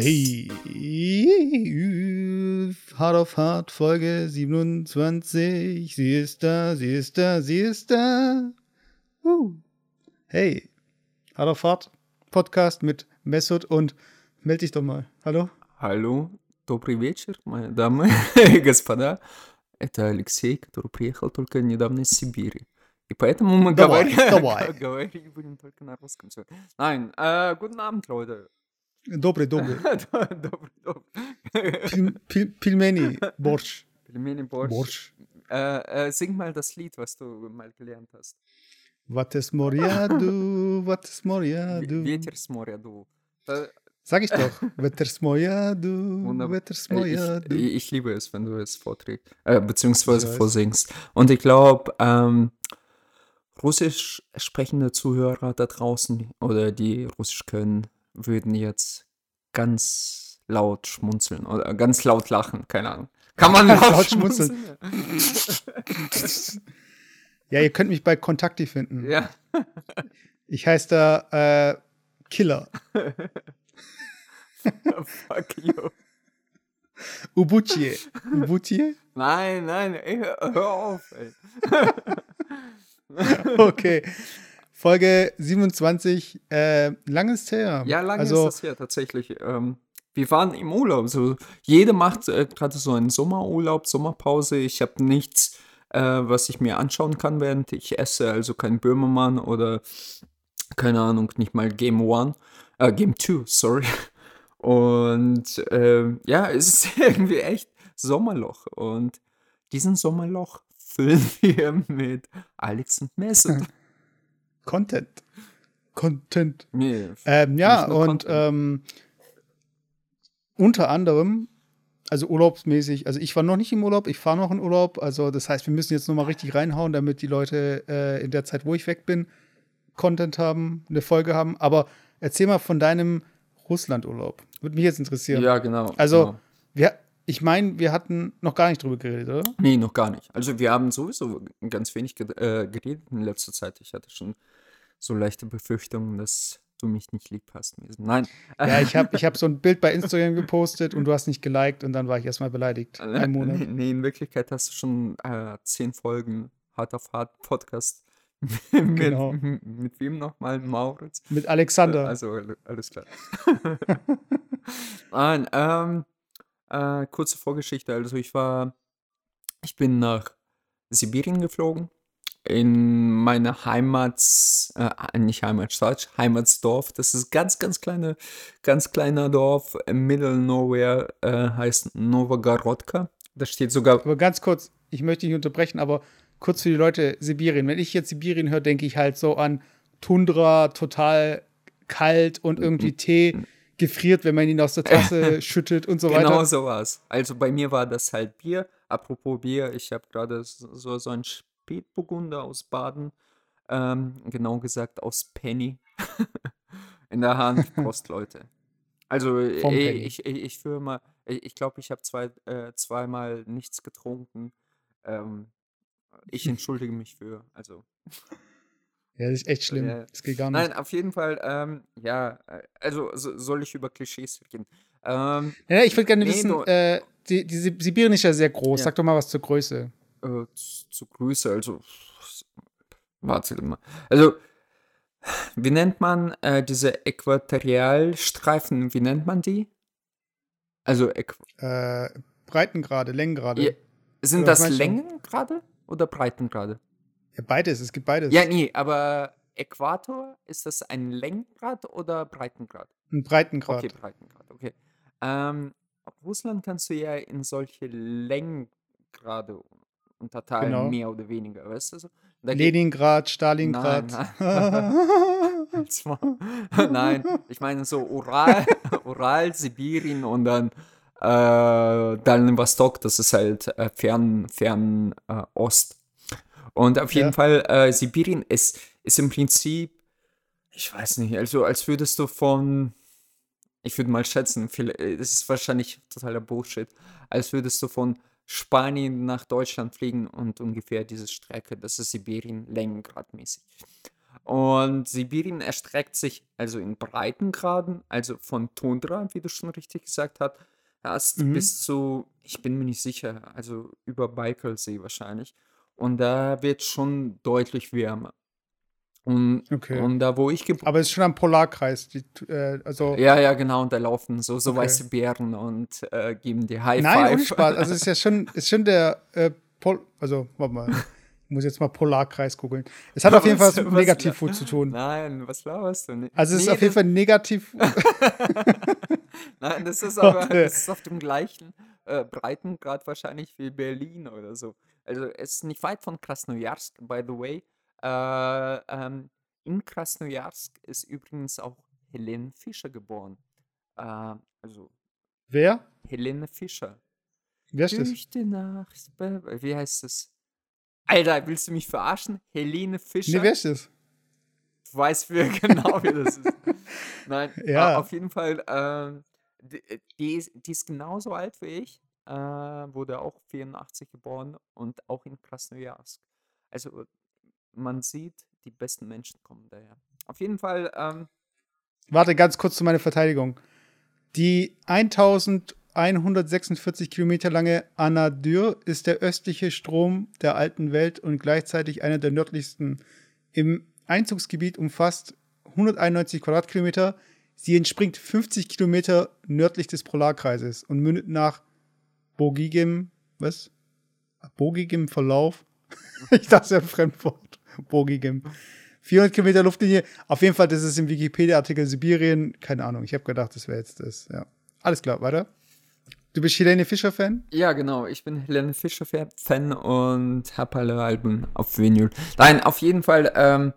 Hey, Hard of Hard, Folge 27. Sie ist da, sie ist da, sie ist da. Uh. Hey, Hard of Hard, Podcast mit Mesut und meld dich doch mal. Hallo? Hallo, добрый вечер, мои дамы и господа. Это Алексей, который приехал только недавно из Сибири. И поэтому мы Давай, говори- давай. говорить будем только на русском. всё. Nein, äh, guten Abend, Leute. Dobre, dobre. Добрый, добрый. Pil, pil, Pilmeni, Borsch. Пельмени Борщ. Borsch. Äh, äh, sing mal das Lied, was du mal gelernt hast. Vates Moria du, Vates Moria W- du. Ветер с моря дул. Äh, Sag ich doch. Vetters Moria du, Wunderbar. Vetters Äh, Moria Ich, du. ich liebe es, wenn du es vorträgst, äh, beziehungsweise Ich weiß. vorsingst. Und ich glaube, ähm, russisch sprechende Zuhörer da draußen oder die Russisch können, würden jetzt ganz laut schmunzeln oder ganz laut lachen, keine Ahnung. Kann man laut, Laut schmunzeln? Ja, ihr könnt mich bei Kontakti finden. Ja. Ich heiße da äh, Killer. Fuck you. Ubutie. Ubutie? Nein, nein, ey, hör auf, ey. Okay. Folge 27. Äh, langes her. Ja, lange also, ist das her tatsächlich. Ähm, wir waren im Urlaub. So, jeder macht äh, gerade so einen Sommerurlaub, Sommerpause. Ich habe nichts, äh, was ich mir anschauen kann, während ich esse. Also kein Böhmermann oder keine Ahnung, nicht mal Game One, äh, Game Two, sorry. Und ähm, ja, es ist irgendwie echt Sommerloch. Und diesen Sommerloch füllen wir mit Alex und Mesut. Content. Content. Nee, Ähm, ja, und ähm, unter anderem, also urlaubsmäßig, also ich war noch nicht im Urlaub, ich fahre noch in Urlaub. Also das heißt, wir müssen jetzt noch mal richtig reinhauen, damit die Leute äh, in der Zeit, wo ich weg bin, Content haben, eine Folge haben. Aber erzähl mal von deinem Russlandurlaub. Würde mich jetzt interessieren. ja, genau. Also, genau. wir, ich meine, wir hatten noch gar nicht drüber geredet, oder? Nee, noch gar nicht. Also wir haben sowieso ganz wenig äh, geredet in letzter Zeit. Ich hatte schon so leichte Befürchtungen, dass du mich nicht lieb hast. Nein. Ja, ich habe ich hab so ein Bild bei Instagram gepostet und du hast nicht geliked und dann war ich erstmal beleidigt. Ein Monat. Nee, nee, in Wirklichkeit hast du schon äh, zehn Folgen Hard auf Hard Podcast. mit, Genau. mit, wem nochmal? Mauritz? Mit Alexander. Also alle- alles klar. Nein, ähm, äh, kurze Vorgeschichte. Also ich war, ich bin nach Sibirien geflogen. In meine Heimat, äh, nicht Heimatstadt, Heimatsdorf. Das ist ganz, ganz kleine, ganz kleiner Dorf Middle Nowhere, äh, heißt Novogorodka. Da steht sogar, Aber ganz kurz, ich möchte nicht unterbrechen, aber kurz für die Leute, Sibirien. Wenn ich jetzt Sibirien höre, denke ich halt so an Tundra, total kalt und irgendwie Tee gefriert, wenn man ihn aus der Tasse schüttet und so Genau weiter. so war's. Also bei mir war das halt Bier. Apropos Bier, ich habe gerade so, so ein Spätburgunder aus Baden, ähm, genau gesagt aus Penny, in der Hand. Prost, Leute. Also ich, ich, ich fühle mal, ich, ich glaube, ich habe zwei, äh, zweimal nichts getrunken. Ähm, ich entschuldige mich für, also Ja, das ist echt schlimm. Ja. Das geht gar nicht. Nein, auf jeden Fall, ähm, ja, äh, also so, soll ich über Klischees reden? Ähm, Ja, ich würde gerne Nee, wissen, du- äh, die, die Sib- Sibirien ist ja sehr groß. Ja. Sag doch mal was zur Größe. äh, zu, zu Größe, also warte mal. Also, wie nennt man äh, diese Äquatorialstreifen, wie nennt man die? Also, Äqu Äh, Breitengrade, Längengrade. Ja, sind Oder das? Längengrade oder Breitengrade? Ja, beides, es gibt beides. Ja, nee, aber Äquator, ist das ein Längengrad oder Breitengrad? Ein Breitengrad. Okay, Breitengrad, okay. Ähm, Russland kannst du ja in solche Längengrade unterteilen, genau. mehr oder weniger, weißt du? So, Leningrad, Stalingrad. Nein, nein. nein, ich meine so Ural, Ural Sibirien und dann äh, Dalen Vostok, das ist halt äh, fern, fern äh, Ost. Und auf jeden Ja. Fall, äh, Sibirien ist, ist im Prinzip, ich weiß nicht, also als würdest du von, ich würde mal schätzen, äh, das ist wahrscheinlich totaler Bullshit, als würdest du von Spanien nach Deutschland fliegen und ungefähr diese Strecke, das ist Sibirien längengradmäßig. Und Sibirien erstreckt sich also in Breitengraden, also von Tundra, wie du schon richtig gesagt hast, hast Mhm. bis zu, ich bin mir nicht sicher, also über Baikalsee wahrscheinlich. Und da wird schon deutlich wärmer. Und, Okay. und da, wo ich geboren Aber es ist schon am Polarkreis. Die, äh, also, Ja, ja, genau, und da laufen so, so Okay. weiße Bären und äh, geben dir High nein, Five. Spaß. Also, es ist ja schon, ist schon der äh, Pol also, warte mal. Ich muss jetzt mal Polarkreis googeln. Es hat auf jeden Fall was Was- mit was- Negativfood zu tun. Nein, was laberst du? nicht? Also, es ist Nee, auf jeden Fall negativ. Nein, das ist aber das ist auf dem gleichen äh, Breitengrad wahrscheinlich wie Berlin oder so. Also es ist nicht weit von Krasnojarsk, by the way. Äh, ähm, in Krasnojarsk ist übrigens auch Helene Fischer geboren. Äh, also Wer? Helene Fischer. Wer ist das? Durch die Nacht. Wie heißt das? Alter, willst du mich verarschen? Helene Fischer? Nee, wer ist das? Ich weiß wir genau, wie das ist. Nein, Ja. äh, auf jeden Fall, ähm, die, die, ist, die ist genauso alt wie ich, äh, wurde auch 84 geboren und auch in Krasnojarsk. Also man sieht, die besten Menschen kommen daher. Auf jeden Fall, ähm, Warte, ganz kurz zu meiner Verteidigung. Die 1146 Kilometer lange Anadyr ist der östliche Strom der alten Welt und gleichzeitig einer der nördlichsten. Im Einzugsgebiet umfasst 191 Quadratkilometer. Sie entspringt 50 Kilometer nördlich des Polarkreises und mündet nach bogigem, was? Bogigem Verlauf. ich dachte, es wäre ein Fremdwort. Bogigem. 400 Kilometer Luftlinie. Auf jeden Fall, das ist im Wikipedia-Artikel Sibirien. Keine Ahnung, ich habe gedacht, das wäre jetzt das. Ja. Alles klar, weiter. Du bist Helene Fischer-Fan? ja genau, ich bin Helene Fischer Fa- Fan und habe alle Alben auf Vinyl. Nein, auf jeden Fall, ähm,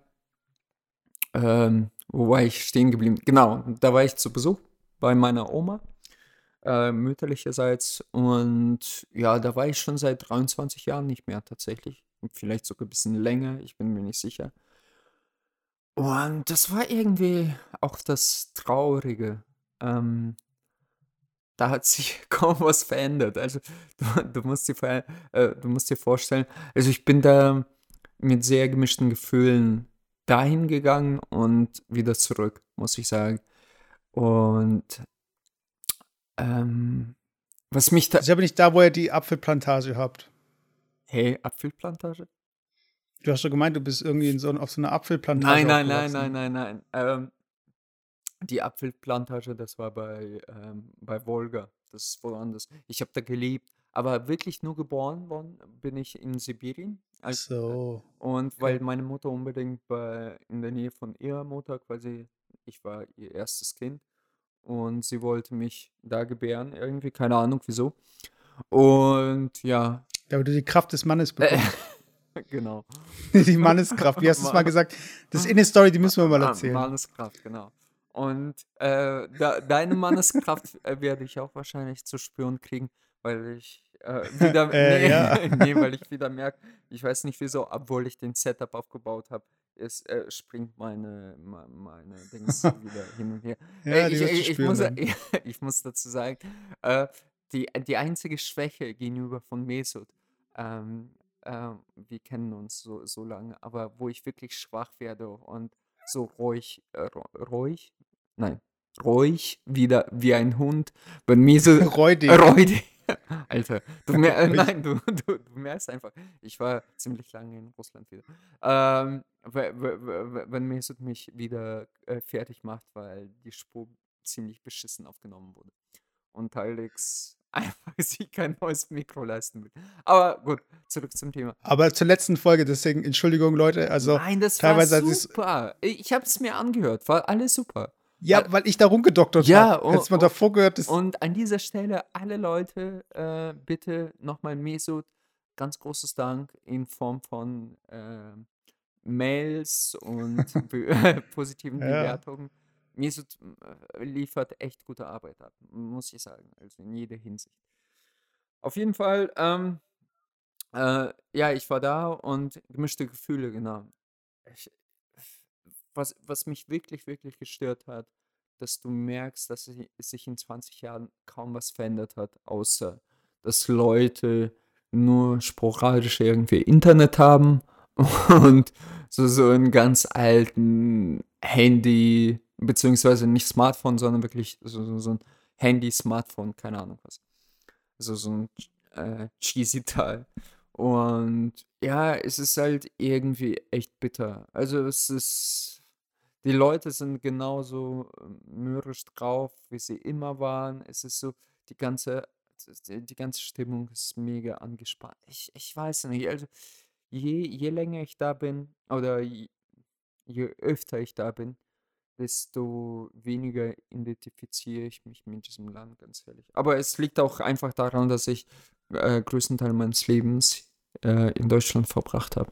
ähm, wo war ich stehen geblieben? Genau, da war ich zu Besuch bei meiner Oma, äh, mütterlicherseits. Und ja, da war ich schon seit 23 Jahren nicht mehr tatsächlich. Vielleicht sogar ein bisschen länger, ich bin mir nicht sicher. Und das war irgendwie auch das Traurige. Ähm, da hat sich kaum was verändert. Also du, du, musst dir, äh, du musst dir vorstellen, also ich bin da mit sehr gemischten Gefühlen dahin gegangen und wieder zurück, muss ich sagen. Und ähm, was mich da... Ist aber nicht da, wo ihr die Apfelplantage habt. Hey, Apfelplantage? Du hast schon gemeint, du bist irgendwie so, auf so einer Apfelplantage. Nein, nein, nein, nein, nein, nein. Ähm, die Apfelplantage, das war bei, ähm, bei Wolga. Das ist woanders. Ich habe da gelebt. Aber wirklich nur geboren worden bin ich in Sibirien. Als, So. Und weil meine Mutter unbedingt bei, in der Nähe von ihrer Mutter quasi, ich war ihr erstes Kind und sie wollte mich da gebären, irgendwie, keine Ahnung wieso. Und ja, Da du die Kraft des Mannes äh, bekommst. genau. die Manneskraft. Wie hast du es mal gesagt? Das ist eine Story, die müssen wir mal Ma- erzählen. Manneskraft, genau. Und äh, da, deine Manneskraft äh, werde ich auch wahrscheinlich zu spüren kriegen, weil ich äh, wieder, Äh, nee, ja. nee, weil ich wieder merke, ich weiß nicht wieso, obwohl ich den Setup aufgebaut habe, es äh, springt meine, me- meine Dings wieder hin und her. Ja, Äh, ich, ich, muss, dann. ich muss dazu sagen, äh, die, die einzige Schwäche gegenüber von Mesut, ähm, äh, wir kennen uns so, so lange, aber wo ich wirklich schwach werde und so ruhig, äh, ru- ruhig, nein, ruhig wieder wie ein Hund, wenn Mesut, Räudig. Reude. Alter, du mer äh, nein, du, du, du merkst einfach, ich war ziemlich lange in Russland wieder. Ähm, we- we- we- wenn Mesut mich wieder äh, fertig macht, weil die Spur ziemlich beschissen aufgenommen wurde. Und Alex einfach sich kein neues Mikro leisten will. Aber gut, zurück zum Thema. Aber zur letzten Folge, deswegen Entschuldigung, Leute. Also, Nein, das war super. Ich, ich habe es mir angehört, war alles super. Ja, weil ich da rumgedoktert Ja, habe. Hättest man davor gehört, das Und an dieser Stelle alle Leute, äh, bitte nochmal Mesut, ganz großes Dank in Form von äh, Mails und positiven Ja. Bewertungen. Mesut äh, liefert echt gute Arbeit ab, muss ich sagen, also in jeder Hinsicht. Auf jeden Fall, ähm, äh, ja, ich war da und gemischte Gefühle, genau. Ich, was, was mich wirklich, wirklich gestört hat, dass du merkst, dass si- sich in 20 Jahren kaum was verändert hat, außer dass Leute nur sporadisch irgendwie Internet haben und so, so einen ganz alten Handy, beziehungsweise nicht Smartphone, sondern wirklich so, so, so ein Handy, Smartphone, keine Ahnung was. So, so ein äh, cheesy Teil. Und ja, es ist halt irgendwie echt bitter. Also es ist, die Leute sind genauso äh, mürrisch drauf, wie sie immer waren. Es ist so, die ganze, die ganze Stimmung ist mega angespannt. Ich, ich weiß nicht, also je, je länger ich da bin oder je, je öfter ich da bin, desto weniger identifiziere ich mich mit diesem Land, ganz ehrlich. Aber es liegt auch einfach daran, dass ich äh, größten Teil meines Lebens äh, in Deutschland verbracht habe.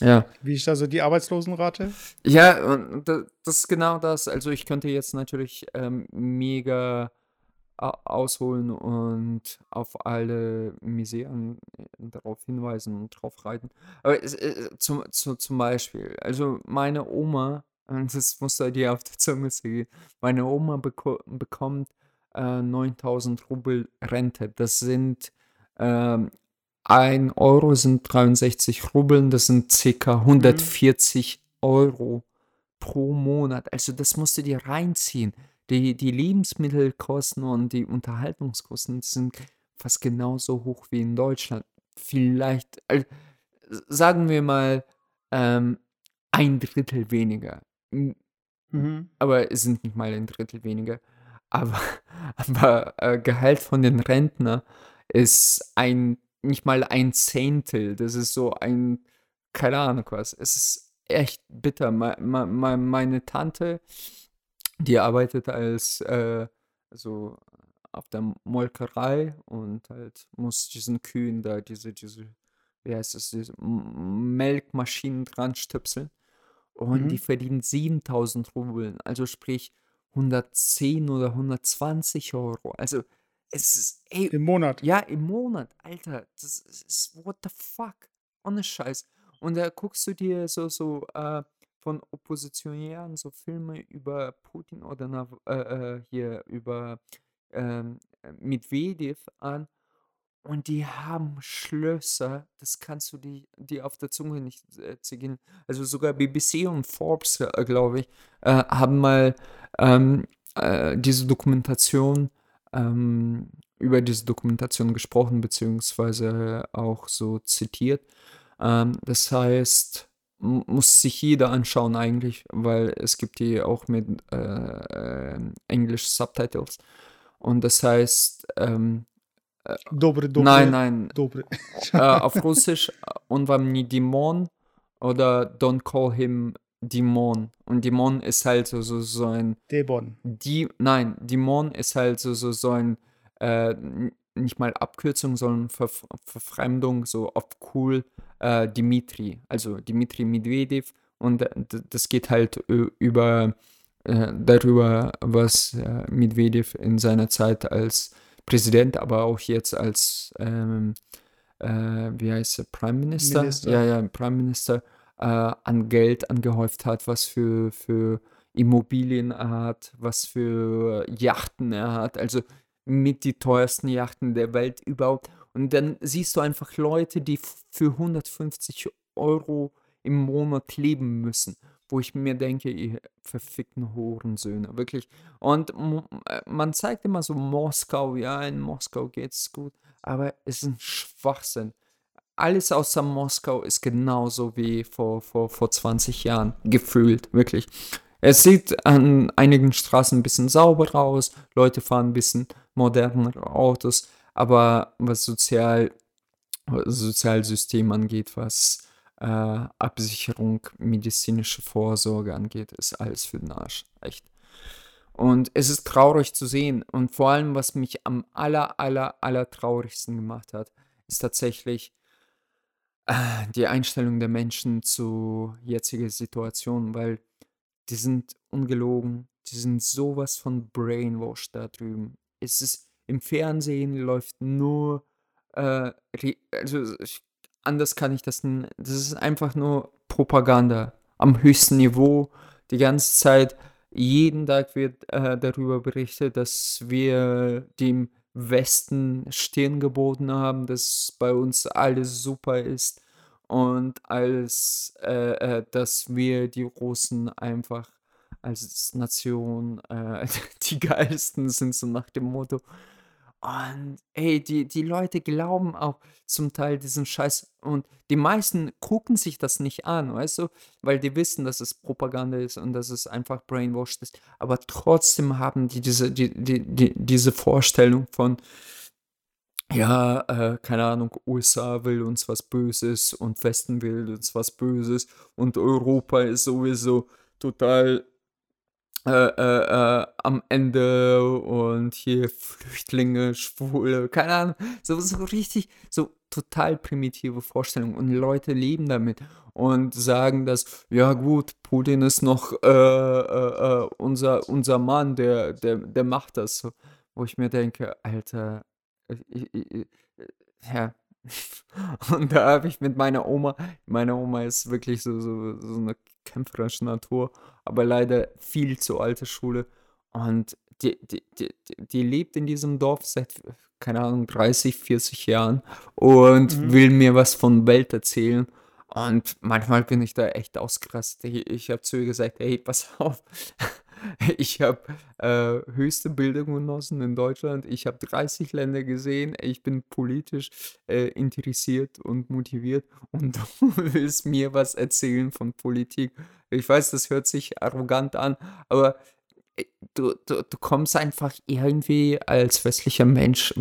Ja. Wie ist also die Arbeitslosenrate? Ja, das ist genau das. Also ich könnte jetzt natürlich ähm, mega ausholen und auf alle Miseren äh, darauf hinweisen und drauf reiten. Aber es, äh, zum, zu, zum Beispiel, also meine Oma, das muss da dir auf der Zunge gehen, meine Oma beko bekommt äh, 9000 Rubel Rente. Das sind ähm, 1 Euro sind 63 Rubeln, das sind ca. 140 mhm. Euro pro Monat. Also das musst du dir reinziehen. Die, die Lebensmittelkosten und die Unterhaltungskosten sind fast genauso hoch wie in Deutschland. Vielleicht, äh, sagen wir mal, ähm, ein Drittel weniger. Mhm. Aber es sind nicht mal ein Drittel weniger. Aber, aber äh, Gehalt von den Rentner ist ein, nicht mal ein Zehntel. Das ist so ein, keine Ahnung was. Es ist echt bitter. Me, me, me, meine Tante, die arbeitet als, äh, so auf der Molkerei und halt muss diesen Kühen da diese, diese, wie heißt das, diese Melkmaschinen dran stöpseln. Und mhm. die verdienen 7000 Rubeln, also sprich 110 oder 120 Euro. Also es ist, ey, Im Monat. Ja, im Monat, Alter. Das ist, what the fuck? Ohne Scheiß. Und da guckst du dir so, so, äh, von Oppositionären so Filme über Putin oder äh, äh, hier über ähm, Medvedev an und die haben Schlösser, das kannst du dir die auf der Zunge nicht äh, zergehen. Also sogar BBC und Forbes, äh, glaube ich, äh, haben mal ähm, äh, diese Dokumentation, ähm, über diese Dokumentation gesprochen, beziehungsweise auch so zitiert. Ähm, das heißt, muss sich jeder anschauen eigentlich, weil es gibt die auch mit äh, äh, Englisch Subtitles. Und das heißt, ähm, Dobre, dobre. Nein, nein. Dobre. äh, auf Russisch on вам не Dimon oder Don't call him Dimon. Und Dimon ist halt so, so, so ein. Dämon. Die, nein, Dimon ist halt so, so, so ein. Äh, nicht mal Abkürzung, sondern Ver Verfremdung, so auf cool äh, Dimitri. Also Dimitri Medvedev. Und das geht halt über äh, darüber, was äh, Medvedev in seiner Zeit als Präsident, aber auch jetzt als, ähm, äh, wie heißt er, Prime Minister? Minister. Ja, ja, Prime Minister äh, an Geld angehäuft hat, was für, für Immobilien er hat, was für Yachten er hat. Also mit die teuersten Yachten der Welt überhaupt. Und dann siehst du einfach Leute, die für 150 Euro im Monat leben müssen wo ich mir denke, ihr verfickten Hurensöhne, wirklich. Und äh, man zeigt immer so Moskau, ja, in Moskau geht's gut, aber es ist ein Schwachsinn. Alles außer Moskau ist genauso wie vor, vor, vor 20 Jahren, gefühlt, wirklich. Es sieht an einigen Straßen ein bisschen sauberer aus, Leute fahren ein bisschen modernere Autos, aber was Sozial, Sozialsystem angeht, was äh, Absicherung, medizinische Vorsorge angeht, ist alles für den Arsch. Echt. Und es ist traurig zu sehen. Und vor allem, was mich am aller, aller, aller traurigsten gemacht hat, ist tatsächlich die Einstellung der Menschen zu jetziger Situation, weil die sind ungelogen, die sind sowas von brainwashed da drüben. Es ist im Fernsehen läuft nur, äh, also ich anders kann ich das. Das ist einfach nur Propaganda am höchsten Niveau. Die ganze Zeit, jeden Tag wird äh, darüber berichtet, dass wir dem Westen Stirn geboten haben, dass bei uns alles super ist und als äh, äh, dass wir die Russen einfach als Nation äh, die geilsten sind, so nach dem Motto. Und ey, die, die Leute glauben auch zum Teil diesen Scheiß. Und die meisten gucken sich das nicht an, weißt du? Weil die wissen, dass es Propaganda ist und dass es einfach brainwashed ist. Aber trotzdem haben die diese, die, die, die, diese Vorstellung von, ja, äh, keine Ahnung, USA will uns was Böses und Westen will uns was Böses und Europa ist sowieso total äh, äh, äh, am Ende und hier Flüchtlinge, Schwule, keine Ahnung, so, so richtig, so total primitive Vorstellungen und Leute leben damit und sagen, dass, ja gut, Putin ist noch äh, äh, äh, unser, unser Mann, der, der, der macht das. So, wo ich mir denke, Alter, ich, ich, ja. Und da habe ich mit meiner Oma, meine Oma ist wirklich so, so, so eine kämpferische Natur, aber leider viel zu alte Schule. Und die, die, die, die lebt in diesem Dorf seit, keine Ahnung, 30, 40 Jahren und mhm. will mir was von Welt erzählen. Und manchmal bin ich da echt ausgerastet. Ich, ich habe zu ihr gesagt, hey, pass auf, ich habe äh, höchste Bildung genossen in Deutschland. Ich habe 30 Länder gesehen. Ich bin politisch äh, interessiert und motiviert. Und du willst mir was erzählen von Politik. Ich weiß, das hört sich arrogant an, aber äh, du, du, du kommst einfach irgendwie als westlicher Mensch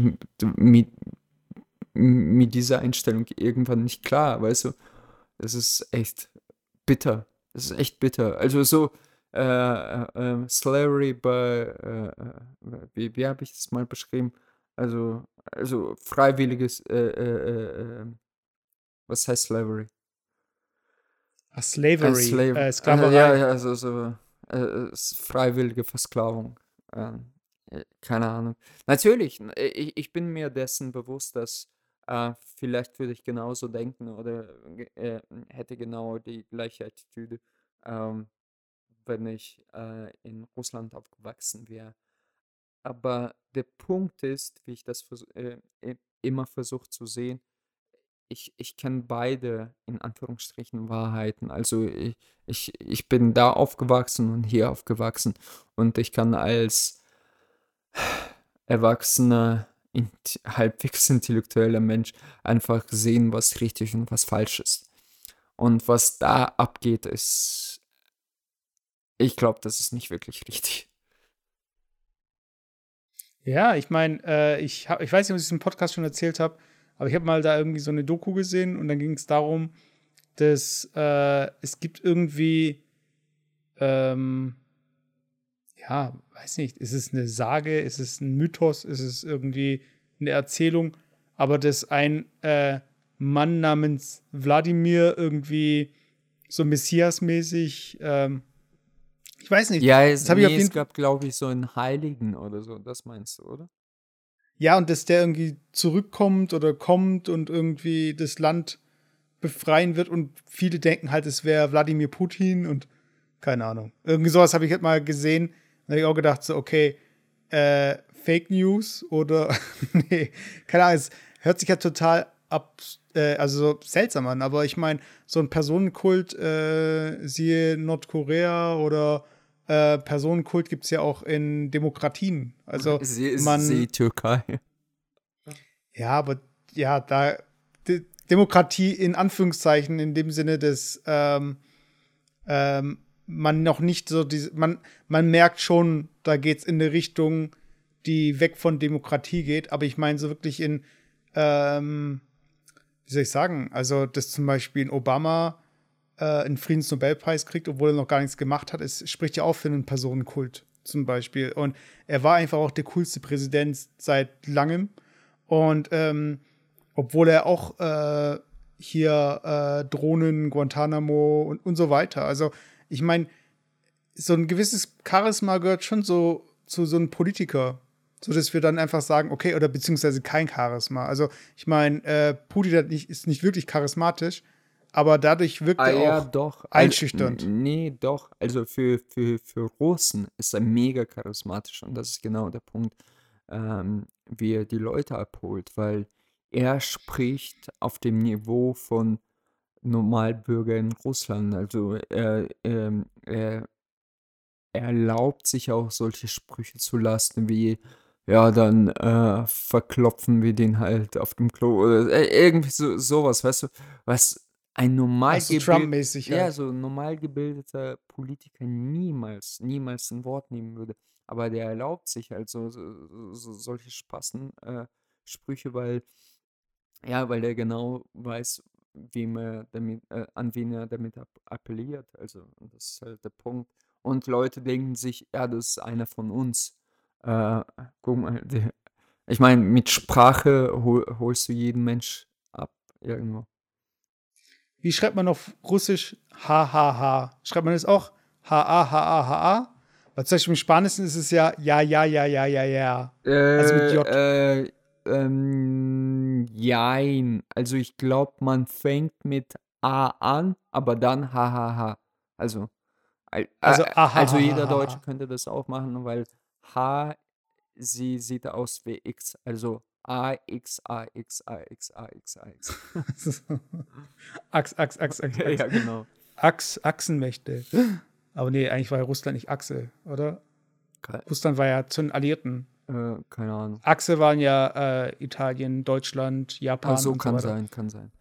mit, mit dieser Einstellung irgendwann nicht klar, weißt du? Das ist echt bitter. Das ist echt bitter. Also so, äh, äh, Slavery bei, äh, äh, wie, wie habe ich das mal beschrieben? Also, also freiwilliges, äh, äh, was heißt Slavery? Ah, Slavery, Slave Sklaverei. ja, ja, also so freiwillige Versklavung. Ähm, keine Ahnung. Natürlich, ich, ich bin mir dessen bewusst, dass äh, vielleicht würde ich genauso denken oder äh, hätte genau die gleiche Attitüde. Ähm, wenn ich äh, in Russland aufgewachsen wäre. Aber der Punkt ist, wie ich das vers äh, immer versuche zu sehen, ich, ich kenne beide in Anführungsstrichen Wahrheiten. Also ich, ich, ich bin da aufgewachsen und hier aufgewachsen und ich kann als erwachsener, halbwegs intellektueller Mensch einfach sehen, was richtig und was falsch ist. Und was da abgeht, ist ich glaube, das ist nicht wirklich richtig. Ja, ich meine, äh, ich, ich weiß nicht, ob ich es im Podcast schon erzählt habe, aber ich habe mal da irgendwie so eine Doku gesehen und dann ging es darum, dass äh, es gibt irgendwie, ähm, ja, weiß nicht, ist es eine Sage, ist es ein Mythos, ist es irgendwie eine Erzählung, aber dass ein äh, Mann namens Wladimir irgendwie so Messias-mäßig ähm, ich weiß nicht. Ja, es, nee, es gab, glaube ich, so einen Heiligen oder so. Das meinst du, oder? Ja, und dass der irgendwie zurückkommt oder kommt und irgendwie das Land befreien wird und viele denken halt, es wäre Wladimir Putin und keine Ahnung. Irgendwie sowas habe ich halt mal gesehen. Da habe ich auch gedacht, so, okay, äh, Fake News oder nee, keine Ahnung, es hört sich ja total ab, äh, also so seltsam an, aber ich meine, so ein Personenkult, äh, siehe Nordkorea oder äh, Personenkult gibt es ja auch in Demokratien. Also sie, man. Sie Türkei. Ja, aber ja, da De Demokratie in Anführungszeichen in dem Sinne, dass ähm, ähm, man noch nicht so diese, man, man merkt schon, da geht es in eine Richtung, die weg von Demokratie geht, aber ich meine so wirklich in ähm, wie soll ich sagen, also dass zum Beispiel ein Obama äh, einen Friedensnobelpreis kriegt, obwohl er noch gar nichts gemacht hat, es spricht ja auch für einen Personenkult zum Beispiel. Und er war einfach auch der coolste Präsident seit langem. Und ähm, obwohl er auch äh, hier äh, Drohnen, Guantanamo und, und so weiter. Also ich meine, so ein gewisses Charisma gehört schon so zu so einem Politiker so dass wir dann einfach sagen, okay, oder beziehungsweise kein Charisma. Also ich meine, äh, Putin nicht, ist nicht wirklich charismatisch, aber dadurch wirkt ah, er ja, auch doch. Also, einschüchternd. Also, nee, doch. Also für, für, für Russen ist er mega charismatisch und das ist genau der Punkt, ähm, wie er die Leute abholt, weil er spricht auf dem Niveau von Normalbürger in Russland. Also er, ähm, er erlaubt sich auch solche Sprüche zu lassen wie, ja, dann äh, verklopfen wir den halt auf dem Klo oder äh, irgendwie so, sowas, weißt du, was ein normal Also Trump-mäßig ja, halt. so ein normal gebildeter Politiker niemals, niemals ein Wort nehmen würde. Aber der erlaubt sich halt so, so, so solche Spassen, äh, Sprüche, weil, ja, weil er genau weiß, wem er damit, äh, an wen er damit app appelliert. Also, das ist halt der Punkt. Und Leute denken sich, ja, das ist einer von uns. Äh, guck mal, der, ich meine, mit Sprache hol, holst du jeden Mensch ab irgendwo. Wie schreibt man auf Russisch HHH? Schreibt man das auch H-A-H-A-H-A? Weil zum Beispiel im Spanischen ist es ja ja, ja, ja, ja, ja, ja. Also mit J. Äh, ähm, jein. Also ich glaube, man fängt mit A an, aber dann HHH. Also, al- Also äh, also jeder Deutsche könnte das auch machen, weil H, sie sieht aus wie X. Also A, X, A, X, A, X, A, X, A, X. Achs, Achs, Achs, Achs. ja, genau. Achs, Achsenmächte. Aber nee, eigentlich war ja Russland nicht Achse, oder? Ke Russland war ja zu den Alliierten. äh, keine Ahnung. Achse waren ja äh, Italien, Deutschland, Japan. Ach so, und so kann weiter. sein, kann sein.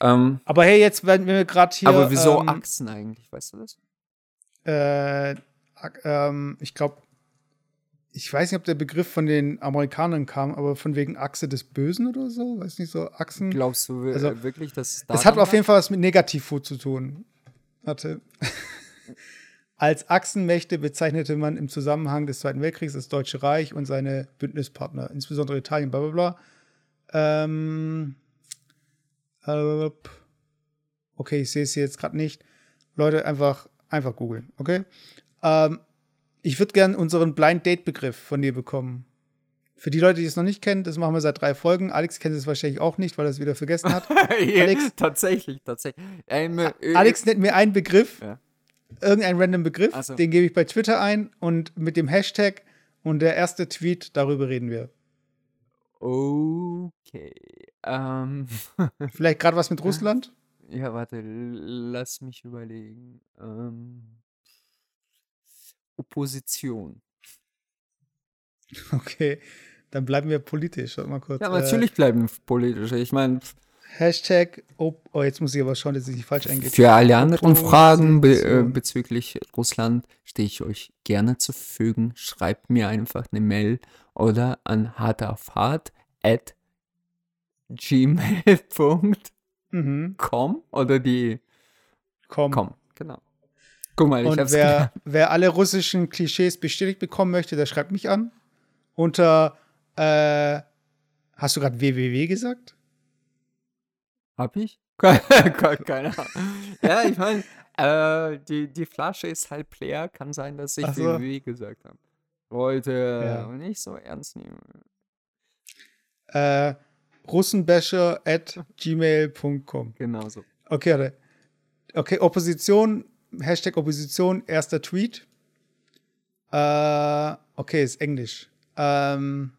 Ähm, Aber hey, jetzt werden wir gerade hier. aber wieso ähm, Achsen eigentlich? Weißt du das? äh, ähm, ich glaube, ich weiß nicht, ob der Begriff von den Amerikanern kam, aber von wegen Achse des Bösen oder so, weiß nicht, so Achsen. Glaubst du Also, äh, wirklich, dass es Das hat auf jeden? Fall was mit Negativfood zu tun. Warte. Als Achsenmächte bezeichnete man im Zusammenhang des Zweiten Weltkriegs das Deutsche Reich und seine Bündnispartner, insbesondere Italien, bla bla bla. Ähm, äh, okay, ich sehe es hier jetzt gerade nicht. Leute, einfach, einfach googeln, okay? Ähm, ich würde gern unseren Blind Date Begriff von dir bekommen. Für die Leute, die es noch nicht kennen, das machen wir seit drei Folgen. Alex kennt es wahrscheinlich auch nicht, weil er es wieder vergessen hat. Alex- tatsächlich, tatsächlich. Ähm, äh, Alex nennt mir einen Begriff, Ja. irgendeinen random Begriff, so. den gebe ich bei Twitter ein und mit dem Hashtag und der erste Tweet, darüber reden wir. Okay. Ähm, Vielleicht gerade was mit Russland? ja, warte, lass mich überlegen. Ähm, Opposition. Okay, dann bleiben wir politisch. Warte mal kurz. Ja, natürlich bleiben wir politisch. Ich meine, Äh, Hashtag, op oh, jetzt muss ich aber schauen, dass ich nicht falsch eingebe. für alle anderen Fragen be äh, Opposition. bezüglich Russland stehe ich euch gerne zur Verfügung. Schreibt mir einfach eine Mail oder an hartaufhart at gmail.com Mhm, oder die komm. Com. Genau. Guck mal, ich Und hab's wer, wer alle russischen Klischees bestätigt bekommen möchte, der schreibt mich an. Unter, äh, hast du gerade www gesagt? Hab ich? Keine Ahnung. Ja, ich meine, äh, die, die Flasche ist halb leer. Kann sein, dass ich Ach so. WWW gesagt habe. Wollte Ja. nicht so ernst nehmen. Äh, Russenbäscher at gmail.com. Genau so. Okay. Okay, Opposition, Hashtag Opposition, erster Tweet. Äh, okay, ist Englisch. Ähm,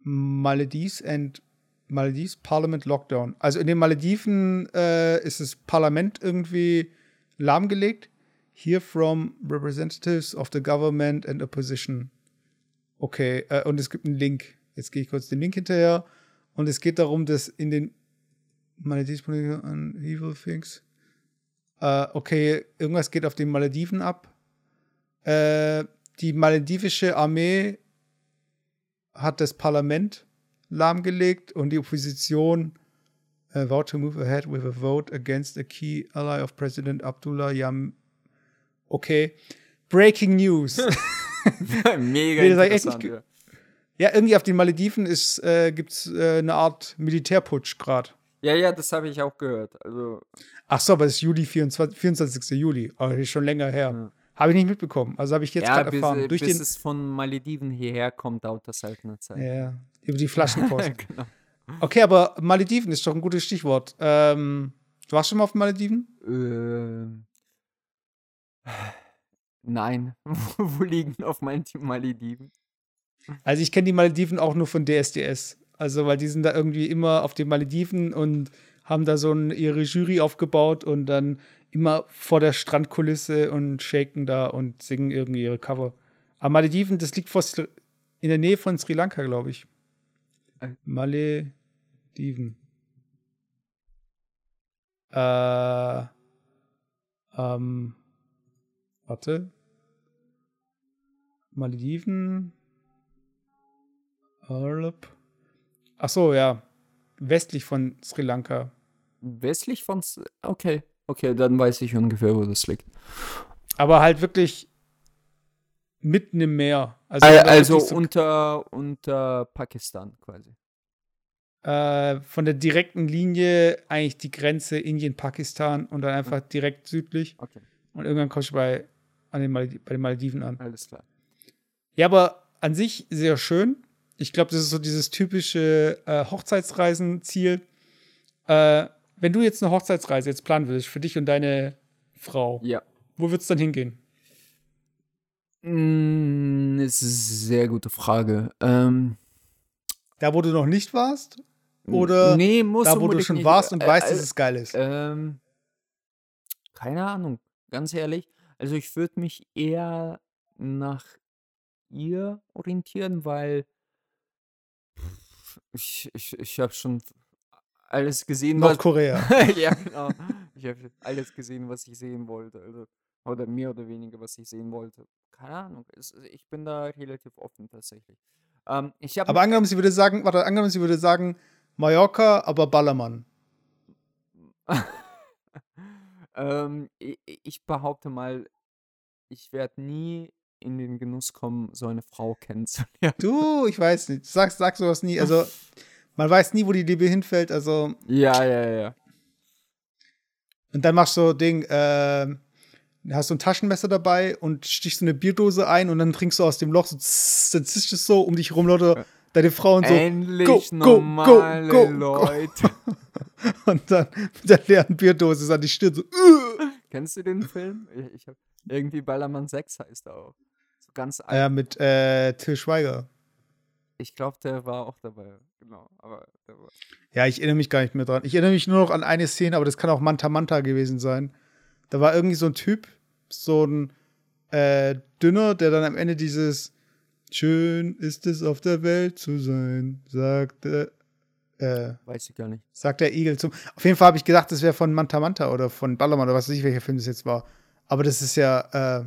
Maledives and Maledives Parliament Lockdown. Also in den Malediven äh, ist das Parlament irgendwie lahmgelegt. Hear from representatives of the government and opposition. Okay, äh, und es gibt einen Link. Jetzt gehe ich kurz den Link hinterher. Und es geht darum, dass in den Maledives an Evil Things. Äh, okay, irgendwas geht auf den Malediven ab. Äh, die maledivische Armee hat das Parlament lahmgelegt und die Opposition uh, vowed to move ahead with a vote against a key ally of President Abdullah Yam. Okay. Breaking News. Mega echt interessant. nicht ja. ja, irgendwie auf den Malediven ist, äh, gibt es äh, eine Art Militärputsch gerade. Ja, ja, das habe ich auch gehört. Also, Ach so, aber es ist Juli 24, 24. Juli. Aber das ist schon länger her. Ja. Habe ich nicht mitbekommen. Also habe ich jetzt ja, gerade bis, erfahren. äh, Durch bis den, es von Malediven hierher kommt, dauert das halt eine Zeit. ja, über die Flaschenpost. genau. okay, aber Malediven ist doch ein gutes Stichwort. Ähm, du warst schon mal auf Malediven? Ähm, nein. Wo liegen auf meinen Malediven? Also ich kenne die Malediven auch nur von DSDS. Also, weil die sind da irgendwie immer auf den Malediven und haben da so ein, ihre Jury aufgebaut und dann immer vor der Strandkulisse und shaken da und singen irgendwie ihre Cover. Aber Malediven, das liegt vor, in der Nähe von Sri Lanka, glaube ich. Äh. Malediven. Äh, ähm, warte. Malediven. Urlaub. Ach so, ja. Westlich von Sri Lanka. Westlich von. Okay, okay, dann weiß ich ungefähr, wo das liegt. Aber halt wirklich mitten im Meer. Also, also so, unter, unter Pakistan quasi. äh, von der direkten Linie eigentlich die Grenze Indien-Pakistan und dann einfach direkt südlich. Okay, Und irgendwann kommst du bei, an den Maledi bei den Malediven an. alles klar. Ja, aber an sich sehr schön. Ich glaube, das ist so dieses typische äh, Hochzeitsreisenziel. Äh, wenn du jetzt eine Hochzeitsreise jetzt planen würdest für dich und deine Frau, Ja. wo würdest du dann hingehen? Mm, ist eine sehr gute Frage. Ähm, Da, wo du noch nicht warst? Oder nee, muss da, wo du schon nicht- warst und äh, weißt, äh, dass es geil ist? Ähm, keine Ahnung, ganz ehrlich. Also ich würde mich eher nach ihr orientieren, weil ich, ich, ich habe schon alles gesehen, was, Nordkorea. ja, genau. Ich habe alles gesehen, was ich sehen wollte. Also, oder mehr oder weniger, was ich sehen wollte. Keine Ahnung. Es, ich bin da relativ offen tatsächlich. Ähm, ich habe Aber angenommen, sie würde sagen, warte, angenommen, sie würde sagen, Mallorca, aber Ballermann. ähm, ich, ich behaupte mal, ich werde nie in den Genuss kommen, so eine Frau kennenzulernen. Du, ich weiß nicht. Sag, sag sowas nie. Also, man weiß nie, wo die Liebe hinfällt. Also, Ja, ja, ja. und dann machst du so Ding, äh, hast du ein Taschenmesser dabei und stichst so eine Bierdose ein und dann trinkst du aus dem Loch so, zzzz, dann zischt es so um dich rum, Leute, deine Frau und so. Endlich go, normale go, go. Leute. Und dann mit der leeren Bierdose ist an die Stirn so. Kennst du den Film? Ich, ich hab, irgendwie Ballermann 6 heißt er auch. Ganz alt. Ja, mit äh, Till Schweiger. Ich glaube, der war auch dabei. Genau. Aber. Ja, ich erinnere mich gar nicht mehr dran. Ich erinnere mich nur noch an eine Szene, aber das kann auch Manta Manta gewesen sein. Da war irgendwie so ein Typ, so ein äh, Dünner, der dann am Ende dieses Schön ist es auf der Welt zu sein, sagte, äh, Weiß ich gar nicht. sagt der Igel zum. Auf jeden Fall habe ich gedacht, das wäre von Manta Manta oder von Ballermann oder was weiß ich, welcher Film das jetzt war. Aber das ist ja äh,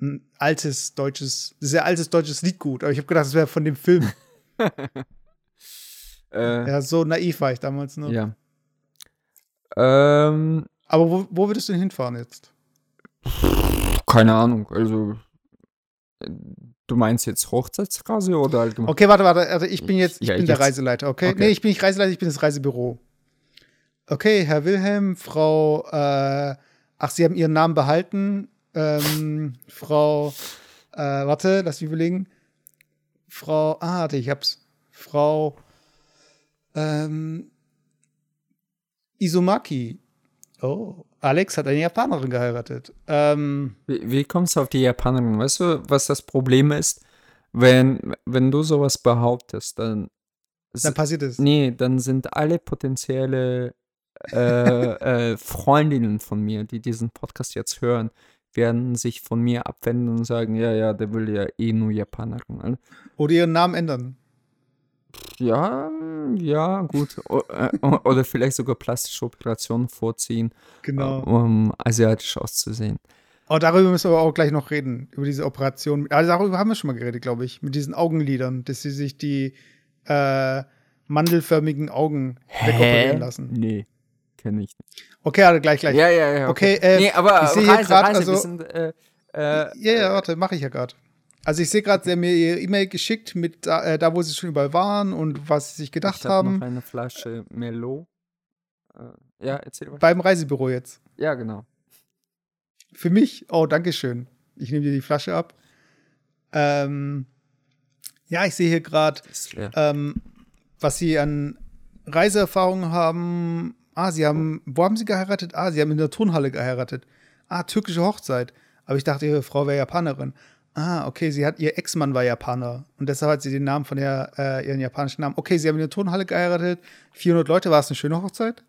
ein altes deutsches, ja altes deutsches Liedgut. Aber ich habe gedacht, das wäre von dem Film. Äh, ja, so naiv war ich damals noch. ja. Ähm, Aber wo, wo würdest du denn hinfahren jetzt? keine Ahnung. Also, äh, du meinst jetzt Hochzeitsreise oder allgemein? Okay, warte, warte. Also ich bin jetzt, ich Ja, bin der jetzt- Reiseleiter, okay? Okay. Nee, ich bin nicht Reiseleiter, ich bin das Reisebüro. Okay, Herr Wilhelm, Frau, äh, ach, Sie haben Ihren Namen behalten. Ähm, Frau, äh, warte, lass mich überlegen. Frau, ah, warte, ich hab's. Frau, ähm, Izumaki. Oh, Alex hat eine Japanerin geheiratet. Ähm, Wie, wie kommst du auf die Japanerin? Weißt du, was das Problem ist? Wenn, wenn du sowas behauptest, dann. dann passiert es. Nee, dann sind alle potenzielle äh, äh, Freundinnen von mir, die diesen Podcast jetzt hören, werden sich von mir abwenden und sagen, ja, ja, der will ja eh nur Japanerin. Also, Oder ihren Namen ändern. Ja, ja, gut. Äh, oder vielleicht sogar plastische Operationen vorziehen, Genau. um asiatisch auszusehen. Oh, darüber müssen wir aber auch gleich noch reden, über diese Operation. Also darüber haben wir schon mal geredet, glaube ich, mit diesen Augenlidern, dass sie sich die äh, mandelförmigen Augen wegoperieren lassen. Nee, kenne ich nicht. Okay, also gleich, gleich. Ja, ja, ja. Okay, äh, nee, aber ich sehe hier Reise, also- sind, äh, äh, Ja, ja, warte, mache ich ja gerade. Also ich sehe gerade, sie haben mir ihre E-Mail geschickt mit da, äh, da, wo sie schon überall waren und was sie sich gedacht ich hab haben. noch eine Flasche Merlot. Äh, ja, erzähl mal. Beim Reisebüro jetzt. Ja, genau. Für mich, oh, danke schön. Ich nehme dir die Flasche ab. Ähm, ja, ich sehe hier gerade, ähm, was sie an Reiseerfahrungen haben. Ah, sie haben, wo haben sie geheiratet? Ah, sie haben in der Turnhalle geheiratet. Ah, türkische Hochzeit. Aber ich dachte, ihre Frau wäre Japanerin. Ah, okay, sie hat, ihr Ex-Mann war Japaner. Und deshalb hat sie den Namen von der, äh, ihren japanischen Namen. Okay, sie haben in der Turnhalle geheiratet. 400 Leute, war es eine schöne Hochzeit?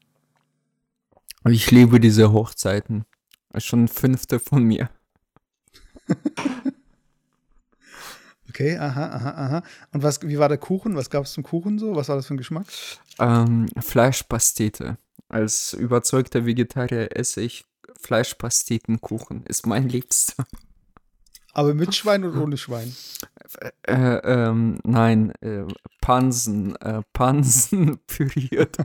Ich liebe diese Hochzeiten. Schon fünfte von mir. Okay, aha, aha, aha. Und was, wie war der Kuchen? Was gab es zum Kuchen so? Was war das für ein Geschmack? Ähm, Fleischpastete. Als überzeugter Vegetarier esse ich Fleischpastetenkuchen. Ist mein Liebster. Aber mit Schwein oder ohne Schwein? Äh, ähm, nein, äh, Pansen, äh, Pansen püriert.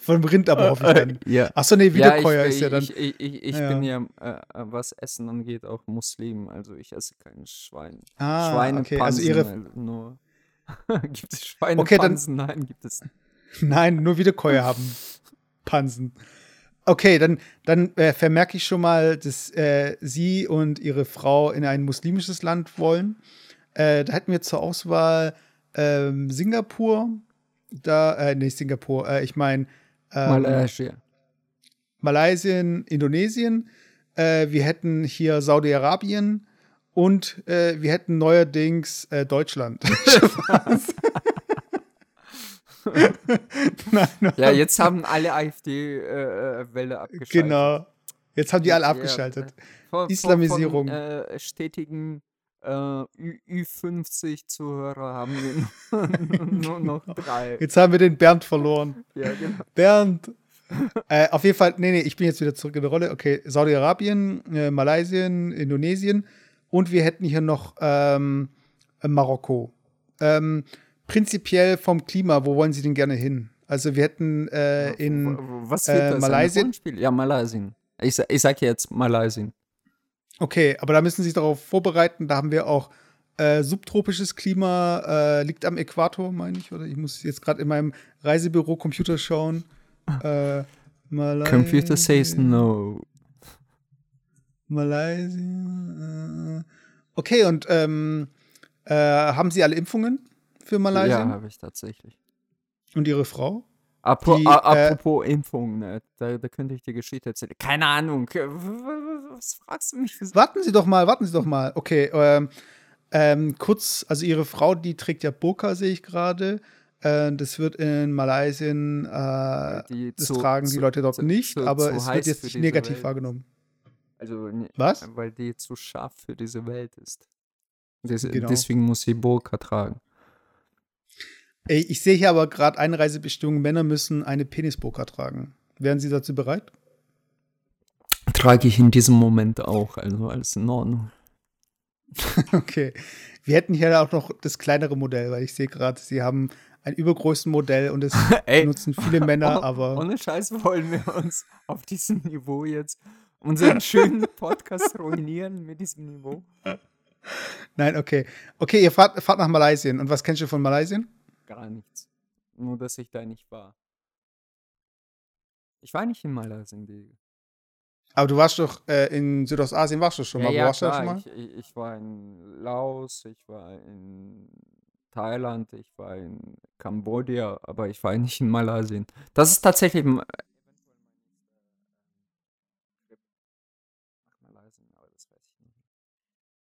Von dem Rind aber hoffe ich dann. ja. Achso, nee, Ja, Wiederkäuer ich, ist ja dann. Ich, ich, ich, Ja. bin ja, äh, was Essen angeht, auch Muslim. Also ich esse kein Schwein. ah, Schweinepansen, okay, also ihre. äh, nur. gibt es Schweinepansen? Okay, dann- Nein, gibt es nicht. Nein, nur Wiederkäuer haben Pansen. Okay, dann, dann äh, vermerke ich schon mal, dass äh, Sie und Ihre Frau in ein muslimisches Land wollen. Äh, da hätten wir zur Auswahl ähm, Singapur, da, äh, nicht Singapur, äh, ich meine ähm, Malaysia. Malaysien, Indonesien. Äh, wir hätten hier Saudi-Arabien und äh, wir hätten neuerdings Deutschland. Nein, Ja, jetzt haben alle AfD-Wälle abgeschaltet. genau. Jetzt haben die alle Ja, abgeschaltet. äh, von- Islamisierung. Von, äh, stetigen äh, Ü- Ü50-Zuhörer haben wir nur noch drei. Jetzt haben wir den Bernd verloren. Ja, genau. Bernd. äh, auf jeden Fall, nee, nee, ich bin jetzt wieder zurück in der Rolle. Okay, Saudi-Arabien, äh, Malaysien, Indonesien und wir hätten hier noch ähm, Marokko. Ähm, prinzipiell vom Klima, wo wollen Sie denn gerne hin? Also wir hätten äh, in Was äh, wird das? ein Malaysien? Rollenspiel? Ja, Malaysien. Ich, ich sag jetzt Malaysien. Okay, aber da müssen Sie sich darauf vorbereiten. Da haben wir auch äh, subtropisches Klima, äh, liegt am Äquator, meine ich. Oder ich muss jetzt gerade in meinem Reisebüro Computer schauen. Äh, Malai- Computer says no. Malaysia. Äh, okay, und ähm, äh, haben Sie alle Impfungen für Malaysia? Ja, habe ich tatsächlich. Und Ihre Frau? Apro Die, äh, apropos Impfung, ne? da, da könnte ich dir Geschichte erzählen. Keine Ahnung. Was fragst du mich? Warten Sie doch mal, warten Sie doch mal. Okay, ähm, ähm, kurz, also Ihre Frau, die trägt ja Burka, sehe ich gerade. Äh, das wird in Malaysia, äh, Die das zu- tragen die zu- Leute dort zu- nicht, aber es wird jetzt nicht negativ Welt. wahrgenommen. Also, ne- Was? Weil die zu scharf für diese Welt ist. Des, Genau. Deswegen muss sie Burka tragen. Ey, ich sehe hier aber gerade Einreisebestimmung, Männer müssen eine Penisburka tragen. Wären Sie dazu bereit? Trage ich in diesem Moment auch, also alles in Ordnung. Okay. Wir hätten hier auch noch das kleinere Modell, weil ich sehe gerade, Sie haben ein übergroßes Modell und es nutzen viele Männer, oh- aber Ohne Scheiß wollen wir uns auf diesem Niveau jetzt unseren schönen Podcast ruinieren mit diesem Niveau. nein, okay. Okay, ihr fahrt, fahrt nach Malaysia. Und was kennst du von Malaysia? Gar nichts. Nur, dass ich da nicht war. Ich war nicht in Malaysia. Die. Aber du warst doch äh, in Südostasien, warst du schon mal. Wo warst du da schon mal? Ich, ich, ich war in Laos, ich war in Thailand, ich war in Kambodscha, aber ich war nicht in Malaysia. Das ist tatsächlich.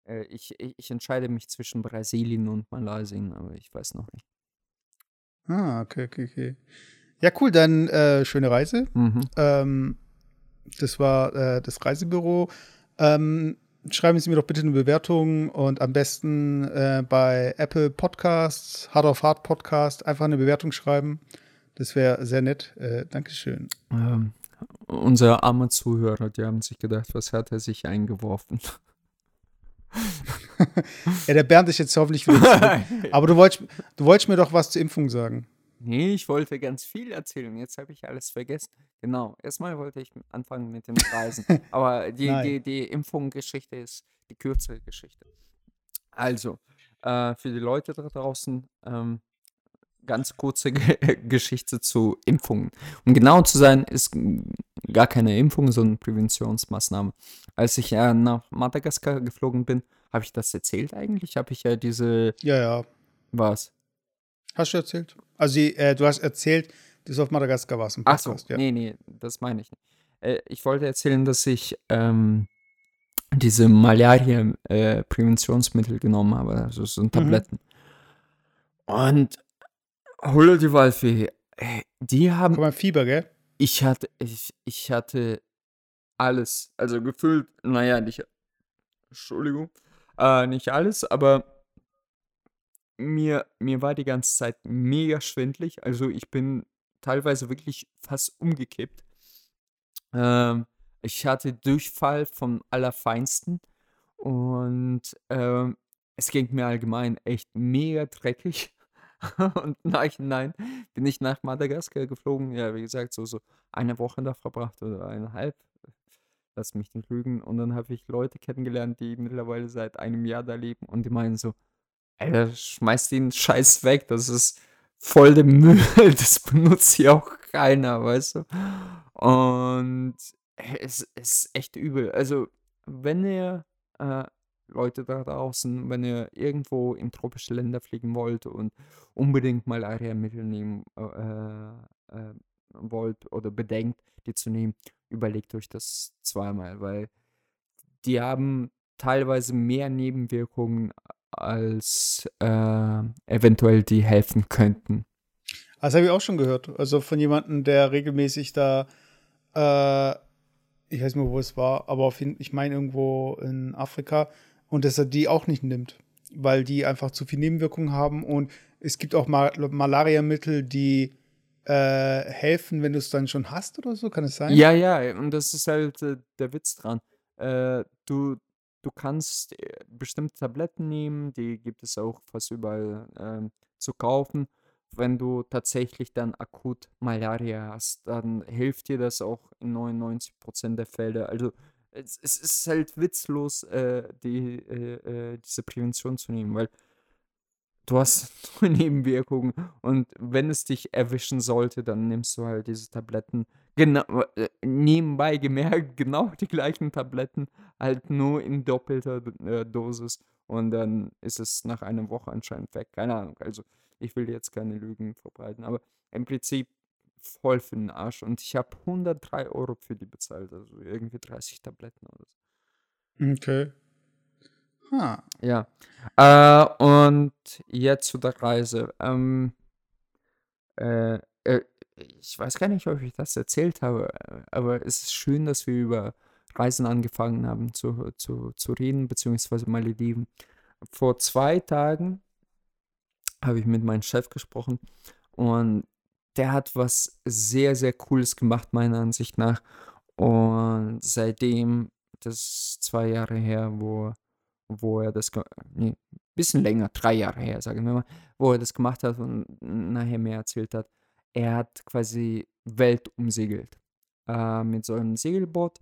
Äh, ich, ich, ich entscheide mich zwischen Brasilien und Malaysia, aber ich weiß noch nicht. Ah, okay, okay, okay. Ja, cool, dann äh, schöne Reise. Mhm. Ähm, das war äh, das Reisebüro. Ähm, schreiben Sie mir doch bitte eine Bewertung und am besten äh, bei Apple Podcasts, Hard of Hard Podcast, einfach eine Bewertung schreiben. Das wäre sehr nett. Äh, Dankeschön. Ähm, unser armer Zuhörer, die haben sich gedacht, was hat er sich eingeworfen? Ja, der Bernd ist jetzt hoffentlich wieder zurück. Aber du wolltest, du wolltest mir doch was zur Impfung sagen. Nee, ich wollte ganz viel erzählen. Jetzt habe ich alles vergessen. Genau. Erstmal wollte ich anfangen mit den Reisen. Aber die, Nein. die, die Impfung-Geschichte ist die kürzere Geschichte. Also, äh, für die Leute da draußen, ähm, ganz kurze Ge Geschichte zu Impfungen. Um genau zu sein, ist gar keine Impfung, sondern Präventionsmaßnahme. Als ich äh, nach Madagaskar geflogen bin, habe ich das erzählt eigentlich? Habe ich ja diese, Ja, ja. was? Hast du erzählt? Also, die, äh, du hast erzählt, dass du auf Madagaskar warst im Ach so, Podcast. ja. nee, nee, das meine ich nicht. Äh, ich wollte erzählen, dass ich ähm, diese Malaria-Präventionsmittel genommen habe, also so Mhm. Tabletten. Und Holo die Waldfee, äh, die haben, Guck mal, Fieber, gell? ich hatte, ich, ich hatte alles. Also gefühlt, naja, nicht, Entschuldigung, äh, nicht alles, aber mir, mir war die ganze Zeit mega schwindlig. Also ich bin teilweise wirklich fast umgekippt. Ähm, ich hatte Durchfall vom Allerfeinsten und ähm, es ging mir allgemein echt mega dreckig. Und im Nachhinein bin ich nach Madagaskar geflogen. Ja, wie gesagt, so, so eine Woche da verbracht oder eineinhalb. Lass mich nicht lügen. Und dann habe ich Leute kennengelernt, die mittlerweile seit einem Jahr da leben. Und die meinen so, Alter, schmeiß den Scheiß weg. Das ist voll der Müll. Das benutzt hier auch keiner, weißt du? Und es ist echt übel. Also, wenn ihr äh, Leute da draußen, wenn ihr irgendwo in tropische Länder fliegen wollt und unbedingt Malaria-Mittel nehmen äh, äh, wollt oder bedenkt, die zu nehmen, überlegt euch das zweimal, weil die haben teilweise mehr Nebenwirkungen, als äh, eventuell die helfen könnten. Das habe ich auch schon gehört. Also von jemandem, der regelmäßig da, äh, ich weiß nicht mehr, wo es war, aber auf ich meine irgendwo in Afrika, und dass er die auch nicht nimmt, weil die einfach zu viel Nebenwirkungen haben und es gibt auch Mal Malariamittel, die äh, helfen, wenn du es dann schon hast oder so, kann es sein? Ja, ja, und das ist halt äh, der Witz dran. Äh, du, du kannst äh, bestimmte Tabletten nehmen, die gibt es auch fast überall ähm, zu kaufen. Wenn du tatsächlich dann akut Malaria hast, dann hilft dir das auch in 99% der Fälle. Also es, es ist halt witzlos, äh, die, äh, äh, diese Prävention zu nehmen, weil du hast nur Nebenwirkungen und wenn es dich erwischen sollte, dann nimmst du halt diese Tabletten. Genau, äh, nebenbei gemerkt, genau die gleichen Tabletten, halt nur in doppelter äh, Dosis und dann ist es nach einer Woche anscheinend weg. Keine Ahnung. Also ich will jetzt keine Lügen verbreiten, aber im Prinzip voll für den Arsch. Und ich habe 103 Euro für die bezahlt, also irgendwie 30 Tabletten oder so. Okay. Huh. Ja. Äh, und jetzt zu der Reise. Ähm, äh, äh, ich weiß gar nicht, ob ich das erzählt habe, aber es ist schön, dass wir über Reisen angefangen haben zu, zu, zu reden, beziehungsweise meine Lieben. Vor zwei Tagen habe ich mit meinem Chef gesprochen und der hat was sehr, sehr Cooles gemacht, meiner Ansicht nach. Und seitdem, das ist zwei Jahre her, wo, wo er das, nee, bisschen länger, drei Jahre her, sagen wir mal, wo er das gemacht hat und nachher mehr erzählt hat. Er hat quasi Welt umsegelt. Äh, mit so einem Segelboot.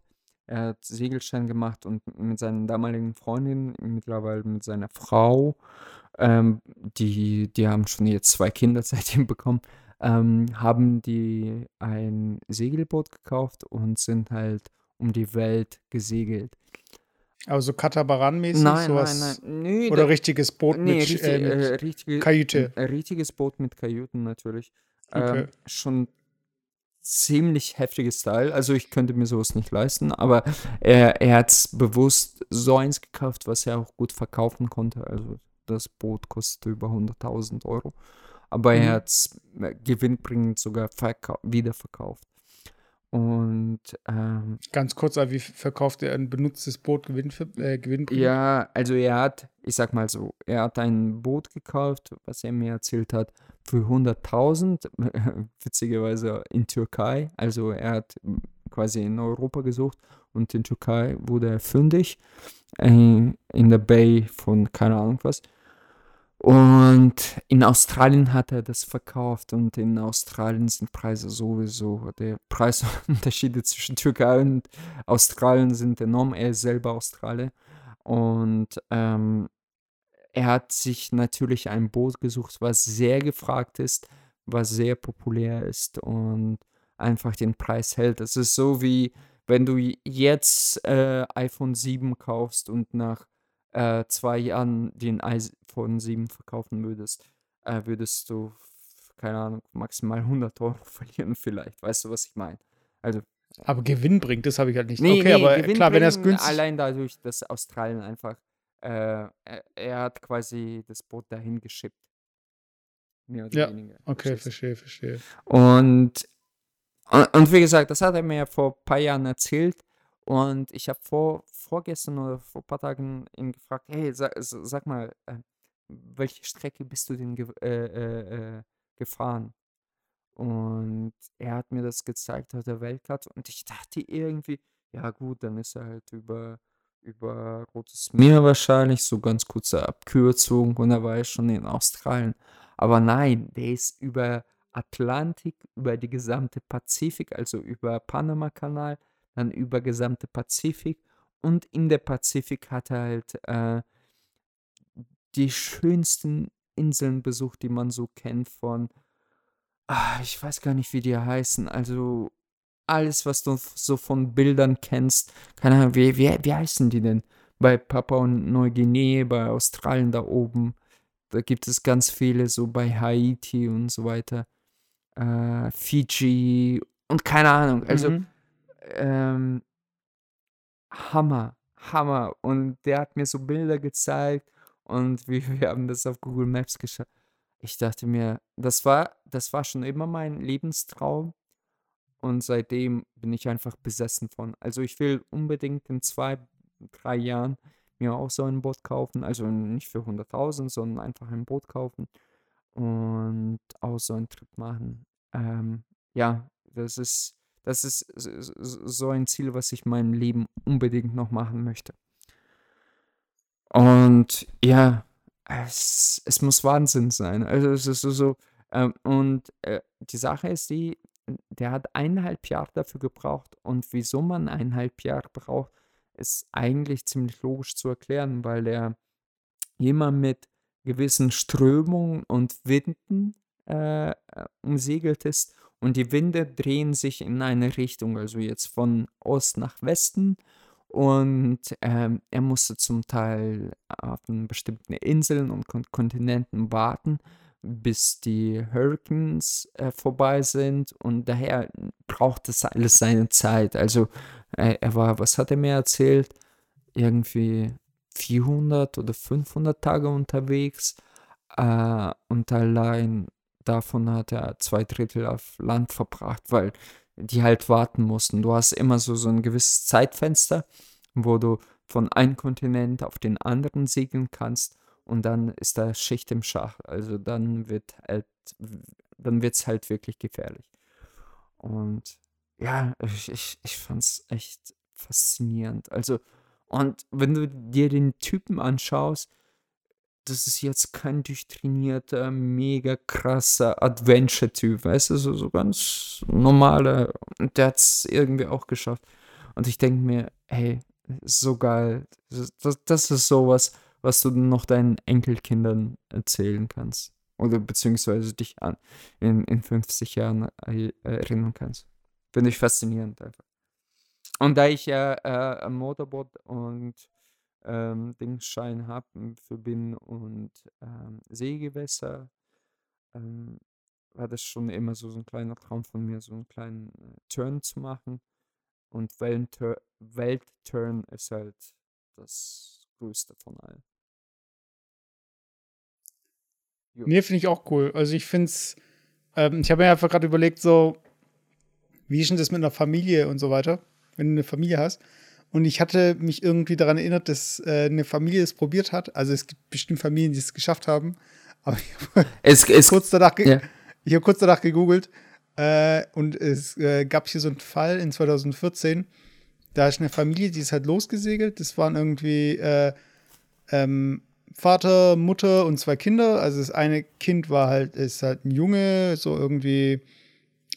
Er hat Segelschein gemacht und mit seiner damaligen Freundin, mittlerweile mit seiner Frau, ähm, die, die haben schon jetzt zwei Kinder seitdem bekommen, ähm, haben die ein Segelboot gekauft und sind halt um die Welt gesegelt. Also Katabaran-mäßig? Nein, sowas? nein, nein. Nee, Oder da- richtiges Boot nee, mit, richtig, äh, mit äh, richtige, Kajüte? Ein richtiges Boot mit Kajüten natürlich. Okay. Ähm, schon ziemlich heftiges Teil. Also ich könnte mir sowas nicht leisten, aber er, er hat bewusst so eins gekauft, was er auch gut verkaufen konnte. Also das Boot kostete über 100.000 Euro. Aber Mhm. er hat es gewinnbringend sogar verkau- wiederverkauft. Und ähm, Ganz kurz, wie verkauft er ein benutztes Boot Gewinn, äh, gewinnbringend? Ja, also er hat, ich sag mal so, er hat ein Boot gekauft, was er mir erzählt hat, für 100.000, witzigerweise in Türkei. Also er hat quasi in Europa gesucht und in Türkei wurde er fündig, äh, in der Bay von keine Ahnung was. Und in Australien hat er das verkauft und in Australien sind Preise sowieso, der Preisunterschiede zwischen Türkei und Australien sind enorm. Er ist selber Australier und ähm, er hat sich natürlich ein Boot gesucht, was sehr gefragt ist, was sehr populär ist und einfach den Preis hält. Es ist so wie, wenn du jetzt äh, iPhone 7 kaufst und nach äh, zwei Jahren den iPhone 7 verkaufen würdest, äh, würdest du, keine Ahnung, maximal 100 Euro verlieren vielleicht. Weißt du, was ich meine? Also, Aber Gewinn bringt, das habe ich halt nicht. nee, okay, nee, aber Gewinn klar, wenn er es günstig. Allein dadurch, dass Australien einfach, äh, er, er hat quasi das Boot dahin geschippt. Mehr oder Ja, weniger. Okay, verstehe, verstehe. Und Und, und, wie gesagt, das hat er mir vor ein paar Jahren erzählt. Und ich habe vor, vorgestern oder vor ein paar Tagen ihn gefragt, hey, sag, sag mal, äh, welche Strecke bist du denn ge äh, äh, äh, gefahren? Und er hat mir das gezeigt auf der Weltkarte und ich dachte irgendwie, ja gut, dann ist er halt über, über Rotes Meer wahrscheinlich, so ganz kurze Abkürzung und er war ja schon in Australien. Aber nein, der ist über Atlantik, über die gesamte Pazifik, also über Panama-Kanal, dann über gesamte Pazifik. Und in der Pazifik hat er halt äh, die schönsten Inseln besucht, die man so kennt von, ah, ich weiß gar nicht, wie die heißen, also alles, was du so von Bildern kennst, keine Ahnung, wie, wie, wie heißen die denn? Bei Papua und Neuguinea, bei Australien da oben, da gibt es ganz viele, so bei Haiti und so weiter, äh, Fiji und keine Ahnung, also mhm. Ähm, Hammer, Hammer und der hat mir so Bilder gezeigt und wir, wir haben das auf Google Maps geschaut. Ich dachte mir, das war, das war schon immer mein Lebenstraum. Und seitdem bin ich einfach besessen von. Also ich will unbedingt in zwei, drei Jahren mir auch so ein Boot kaufen. Also nicht für 100.000, sondern einfach ein Boot kaufen und auch so einen Trip machen. Ähm, ja, das ist, das ist so ein Ziel, was ich in meinem Leben unbedingt noch machen möchte. Und ja, es, es muss Wahnsinn sein. Also es ist so, so ähm, und äh, die Sache ist die, der hat eineinhalb Jahre dafür gebraucht. Und wieso man eineinhalb Jahre braucht, ist eigentlich ziemlich logisch zu erklären, weil er jemand mit gewissen Strömungen und Winden äh, umsegelt ist. Und die Winde drehen sich in eine Richtung, also jetzt von Ost nach Westen und ähm, er musste zum Teil auf bestimmten Inseln und Kon Kontinenten warten, bis die Hurricanes äh, vorbei sind. Und daher braucht das alles seine Zeit. Also äh, er war, was hat er mir erzählt? Irgendwie 400 oder 500 Tage unterwegs. Äh, und allein davon hat er zwei Drittel auf Land verbracht, weil die halt warten mussten. Du hast immer so, so ein gewisses Zeitfenster, wo du von einem Kontinent auf den anderen segeln kannst und dann ist da Schicht im Schach. Also dann wird halt, dann wird es halt wirklich gefährlich. Und ja, ich, ich, ich fand es echt faszinierend. Also, und wenn du dir den Typen anschaust, das ist jetzt kein durchtrainierter, mega krasser Adventure-Typ, weißt du, so, so ganz normaler. Und der hat es irgendwie auch geschafft. Und ich denke mir, hey, so geil. Das, das, ist sowas, was du noch deinen Enkelkindern erzählen kannst. Oder beziehungsweise dich an in, in 50 Jahren erinnern kannst. Finde ich faszinierend einfach. Und da ich ja äh, am Motorboot und ähm, Dingsschein habe für Binnen- und ähm, Seegewässer, ähm, war das schon immer so, so ein kleiner Traum von mir, so einen kleinen äh, Turn zu machen. Und Welttur Weltturn ist halt das Größte von allen. Jo. Nee, finde ich auch cool. Also ich finde es, ähm, ich habe mir einfach gerade überlegt, so, wie ist denn das mit einer Familie und so weiter, wenn du eine Familie hast. Und ich hatte mich irgendwie daran erinnert, dass äh, eine Familie es probiert hat. Also es gibt bestimmt Familien, die es geschafft haben. Aber ich habe kurz, danach ja. hab kurz danach gegoogelt. Äh, und es äh, gab hier so einen Fall in 2014. Da ist eine Familie, die ist halt losgesegelt. Das waren irgendwie äh, ähm, Vater, Mutter und zwei Kinder. Also das eine Kind war halt, ist halt ein Junge, so irgendwie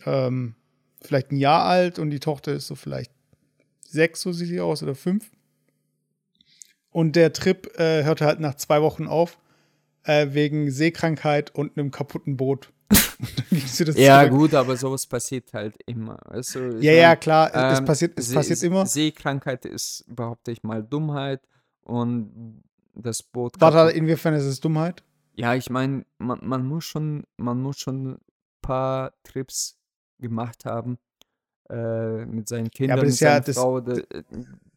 ähm, vielleicht ein Jahr alt und die Tochter ist so vielleicht sechs, so sieht sie aus, oder fünf. Und der Trip äh, hörte halt nach zwei Wochen auf, äh, wegen Seekrankheit und einem kaputten Boot. ja, zurück. gut, aber sowas passiert halt immer. Also, ja, meine, ja, klar, ähm, es passiert, es passiert immer. Seekrankheit ist, behaupte ich mal, Dummheit und das Boot. Warte, inwiefern ist es Dummheit? Ja, ich meine, man, man muss schon, man muss schon ein paar Trips gemacht haben, äh, mit seinen Kindern, ja, mit seiner ja, Frau, die,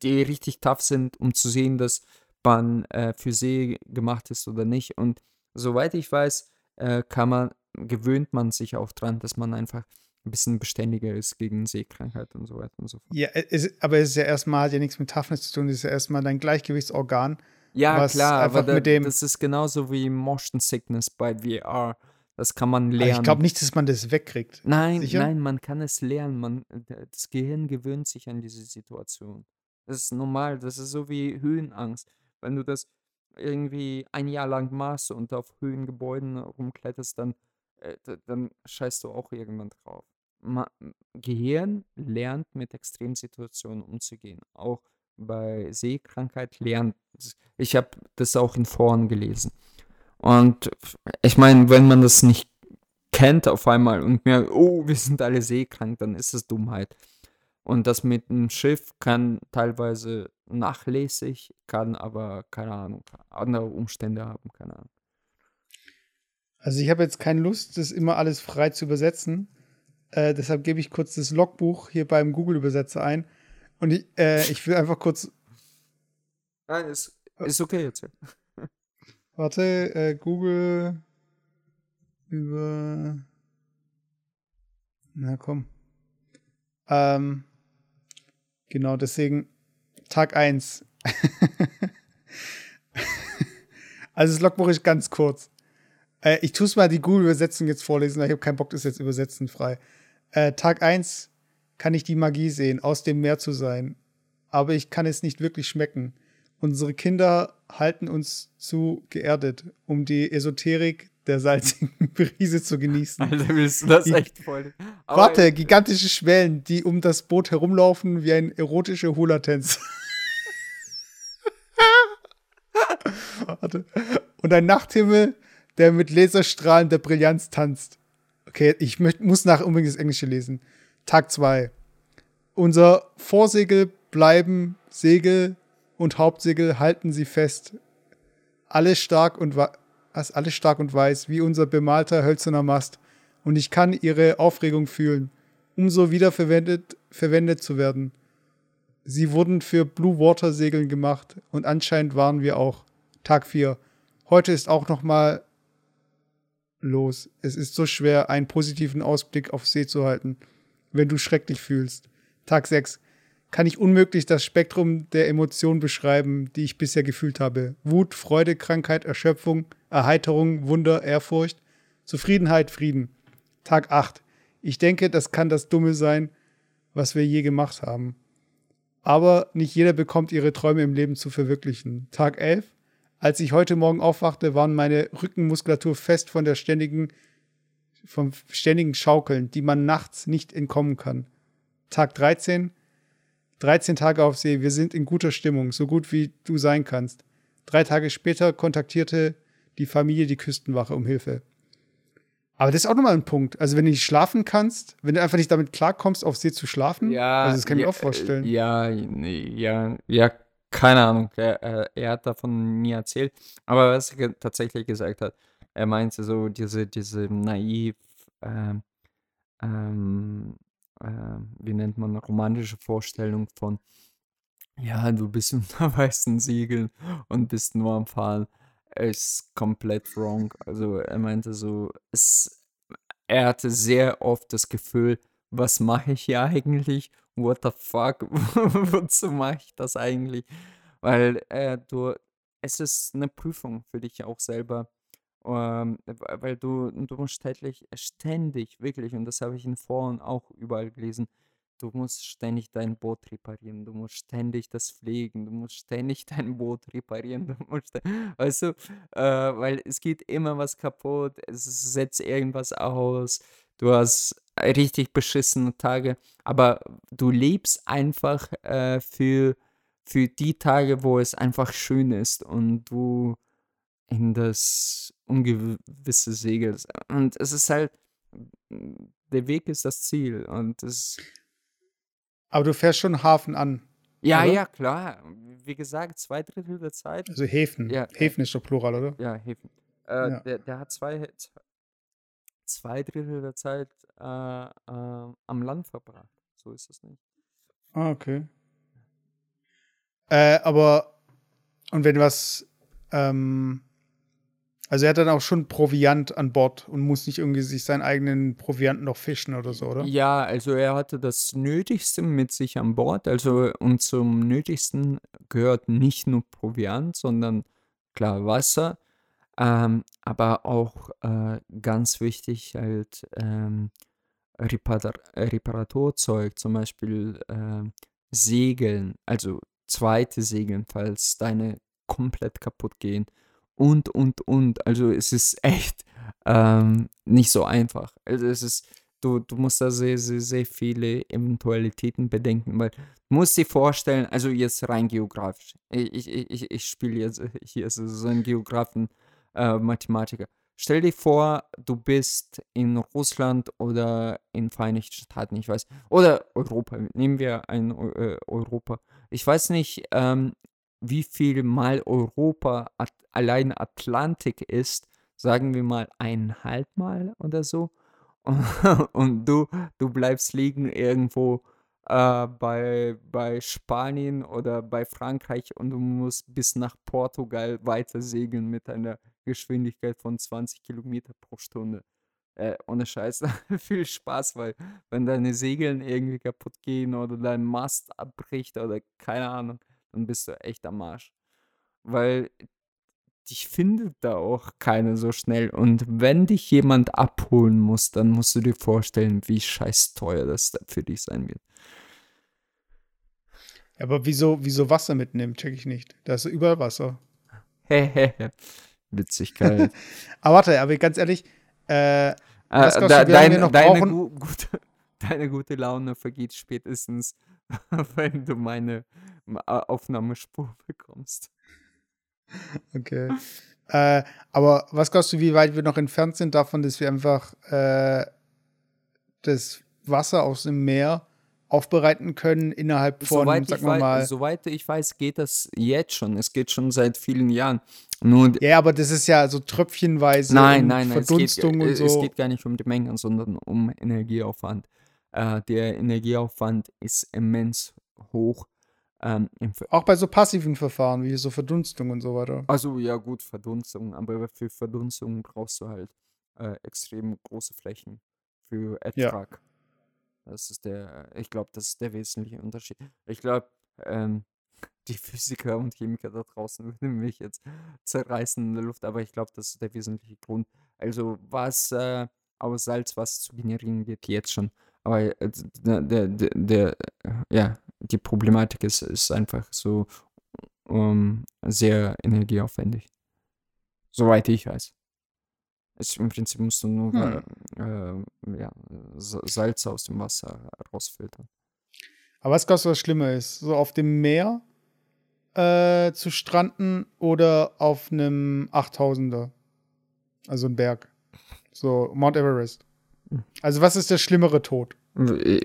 die, richtig tough sind, um zu sehen, dass man äh, für sie gemacht ist oder nicht. Und soweit ich weiß, äh, kann man, gewöhnt man sich auch dran, dass man einfach ein bisschen beständiger ist gegen Seekrankheit und so weiter und so fort. Ja, es, aber es ist ja erstmal, hat ja nichts mit Toughness zu tun, es ist ja erstmal dein Gleichgewichtsorgan. Ja, klar, aber da, mit dem- das ist genauso wie Motion Sickness bei VR. Das kann man Aber lernen. ich glaube nicht, dass man das wegkriegt. Nein, Sicher? nein, man kann es lernen. Man, das Gehirn gewöhnt sich an diese Situation. Das ist normal. Das ist so wie Höhenangst. Wenn du das irgendwie ein Jahr lang machst und auf Höhengebäuden rumkletterst, dann, äh, dann scheißt du auch irgendwann drauf. Ma Gehirn lernt mit Extremsituationen umzugehen. Auch bei Seekrankheit lernt. Ich habe das auch in Foren gelesen. Und ich meine, wenn man das nicht kennt auf einmal und mir, oh, wir sind alle seekrank, dann ist es Dummheit. Und das mit einem Schiff kann teilweise nachlässig, kann aber, keine Ahnung, andere Umstände haben, keine Ahnung. Also ich habe jetzt keine Lust, das immer alles frei zu übersetzen. Äh, deshalb gebe ich kurz das Logbuch hier beim Google-Übersetzer ein. Und ich, äh, ich will einfach kurz, Nein, ist, ist okay jetzt. Warte, äh, Google über. Na komm. Ähm, genau, deswegen Tag 1. also das Logbuch ist ganz kurz. Äh, ich tue es mal die Google-Übersetzung jetzt vorlesen, weil ich habe keinen Bock, das jetzt übersetzen frei. Äh, Tag 1 kann ich die Magie sehen, aus dem Meer zu sein. Aber ich kann es nicht wirklich schmecken. Unsere Kinder halten uns zu geerdet, um die Esoterik der salzigen Brise zu genießen. Alter, willst du das echt voll? Aber- Warte, gigantische Schwellen, die um das Boot herumlaufen wie ein erotischer Hula-Tänzer. Warte. Und ein Nachthimmel, der mit Laserstrahlen der Brillanz tanzt. Okay, ich muss nach unbedingt das Englische lesen. Tag 2. Unser Vorsegel bleiben Segel und Hauptsegel halten sie fest. Alles stark und alles stark und weiß, wie unser bemalter hölzerner Mast. Und ich kann ihre Aufregung fühlen, um so wiederverwendet verwendet zu werden. Sie wurden für Blue Water Segeln gemacht und anscheinend waren wir auch. Tag 4. Heute ist auch noch mal los. Es ist so schwer, einen positiven Ausblick auf See zu halten, wenn du schrecklich fühlst. Tag 6. Kann ich unmöglich das Spektrum der Emotionen beschreiben, die ich bisher gefühlt habe. Wut, Freude, Krankheit, Erschöpfung, Erheiterung, Wunder, Ehrfurcht, Zufriedenheit, Frieden. Tag 8. Ich denke, das kann das Dumme sein, was wir je gemacht haben. Aber nicht jeder bekommt ihre Träume im Leben zu verwirklichen. Tag 11. Als ich heute Morgen aufwachte, waren meine Rückenmuskulatur fest von der ständigen, vom ständigen Schaukeln, die man nachts nicht entkommen kann. Tag 13. 13 Tage auf See, wir sind in guter Stimmung, so gut wie du sein kannst. Drei Tage später kontaktierte die Familie die Küstenwache um Hilfe. Aber das ist auch nochmal ein Punkt. Also, wenn du nicht schlafen kannst, wenn du einfach nicht damit klarkommst, auf See zu schlafen, Ja, also das kann ich ja, mir auch vorstellen. äh, Ja, nee, ja, ja, keine Ahnung. Er, er, hat davon mir erzählt. Aber was er tatsächlich gesagt hat, er meinte so diese, diese naiv, ähm, ähm, ähm, wie nennt man, romantische Vorstellung von, ja, du bist unter weißen Segeln und bist nur am Fahren, ist komplett wrong. Also er meinte so, es, er hatte sehr oft das Gefühl, was mache ich hier eigentlich? What the fuck? Wozu mache ich das eigentlich? Weil äh, du, es ist eine Prüfung für dich auch selber. Ähm, weil du, du musst ständig, ständig, wirklich, und das habe ich in Foren auch überall gelesen, du musst ständig dein Boot reparieren, du musst ständig das pflegen, du musst ständig dein Boot reparieren, du musst, weißt du, äh, weil es geht immer was kaputt, es setzt irgendwas aus, du hast richtig beschissene Tage, aber du lebst einfach äh, für, für die Tage, wo es einfach schön ist und du in das Ungewisse segelst. Und es ist halt, der Weg ist das Ziel und es Aber du fährst schon Hafen an. ja, Oder? ja, klar. Wie gesagt, zwei Drittel der Zeit. Also Häfen. Ja, Häfen ist doch Plural, oder? Ja, Häfen. Äh, Ja. der, der hat zwei, zwei Drittel der Zeit äh, äh, am Land verbracht. So ist es nicht. Ah, okay. Äh, aber, und wenn was, ähm, Also er hat dann auch schon Proviant an Bord und muss nicht irgendwie sich seinen eigenen Proviant noch fischen oder so, oder? Ja, also er hatte das Nötigste mit sich an Bord. Also und zum Nötigsten gehört nicht nur Proviant, sondern klar Wasser, ähm, aber auch äh, ganz wichtig halt ähm, Repar Reparaturzeug, zum Beispiel äh, Segeln, also zweite Segeln, falls deine komplett kaputt gehen und, und, und. Also es ist echt ähm, nicht so einfach. Also es ist, du, du musst da sehr, sehr, sehr viele Eventualitäten bedenken, weil du musst dir vorstellen, also jetzt rein geografisch, ich, ich, ich, ich spiele jetzt hier so einen Geografen, äh, Mathematiker. Stell dir vor, du bist in Russland oder in Vereinigten Staaten, ich weiß, oder Europa, nehmen wir ein äh, Europa. Ich weiß nicht, ähm, wie viel mal Europa at allein Atlantik ist, sagen wir mal eineinhalb Mal oder so. Und du, du bleibst liegen irgendwo äh, bei, bei Spanien oder bei Frankreich und du musst bis nach Portugal weiter segeln mit einer Geschwindigkeit von 20 Kilometer pro Stunde. Äh, ohne Scheiß, viel Spaß, weil wenn deine Segeln irgendwie kaputt gehen oder dein Mast abbricht oder keine Ahnung, dann bist du echt am Arsch. Weil dich findet da auch keiner so schnell. Und wenn dich jemand abholen muss, dann musst du dir vorstellen, wie scheiß teuer das für dich sein wird. Aber wieso, wieso Wasser mitnehmen, check ich nicht. Da ist überall Wasser. Witzigkeit. aber warte, aber ganz ehrlich, äh, äh da, deine, deine, gu gute, deine gute Laune vergeht spätestens, wenn du meine Aufnahmespur bekommst. Okay. äh, aber was glaubst du, wie weit wir noch entfernt sind davon, dass wir einfach äh, das Wasser aus dem Meer aufbereiten können innerhalb von, soweit sag mal, mal. Soweit ich weiß, geht das jetzt schon. Es geht schon seit vielen Jahren. Nur ja, aber das ist ja so tröpfchenweise nein, nein, nein, Verdunstung es geht, und so. Es geht gar nicht um die Mengen, sondern um Energieaufwand. Äh, der Energieaufwand ist immens hoch. Ähm, Auch bei so passiven Verfahren wie so Verdunstung und so weiter. Also ja gut, Verdunstung, aber für Verdunstung brauchst du halt äh, extrem große Flächen für Ertrag. Ja. Das ist der, ich glaube, das ist der wesentliche Unterschied. Ich glaube, ähm, die Physiker und Chemiker da draußen würden mich jetzt zerreißen in der Luft, aber ich glaube, das ist der wesentliche Grund. Also was äh, aus Salzwasser zu generieren geht jetzt schon. Aber äh, der, der, der, ja, die Problematik ist, ist einfach so um, sehr energieaufwendig. Soweit ich weiß. Es, Im Prinzip musst du nur hm. äh, ja, Salz aus dem Wasser rausfiltern. Aber was glaubst du, was schlimmer ist? So auf dem Meer äh, zu stranden oder auf einem 8000er? Also ein Berg. So Mount Everest. Also was ist der schlimmere Tod?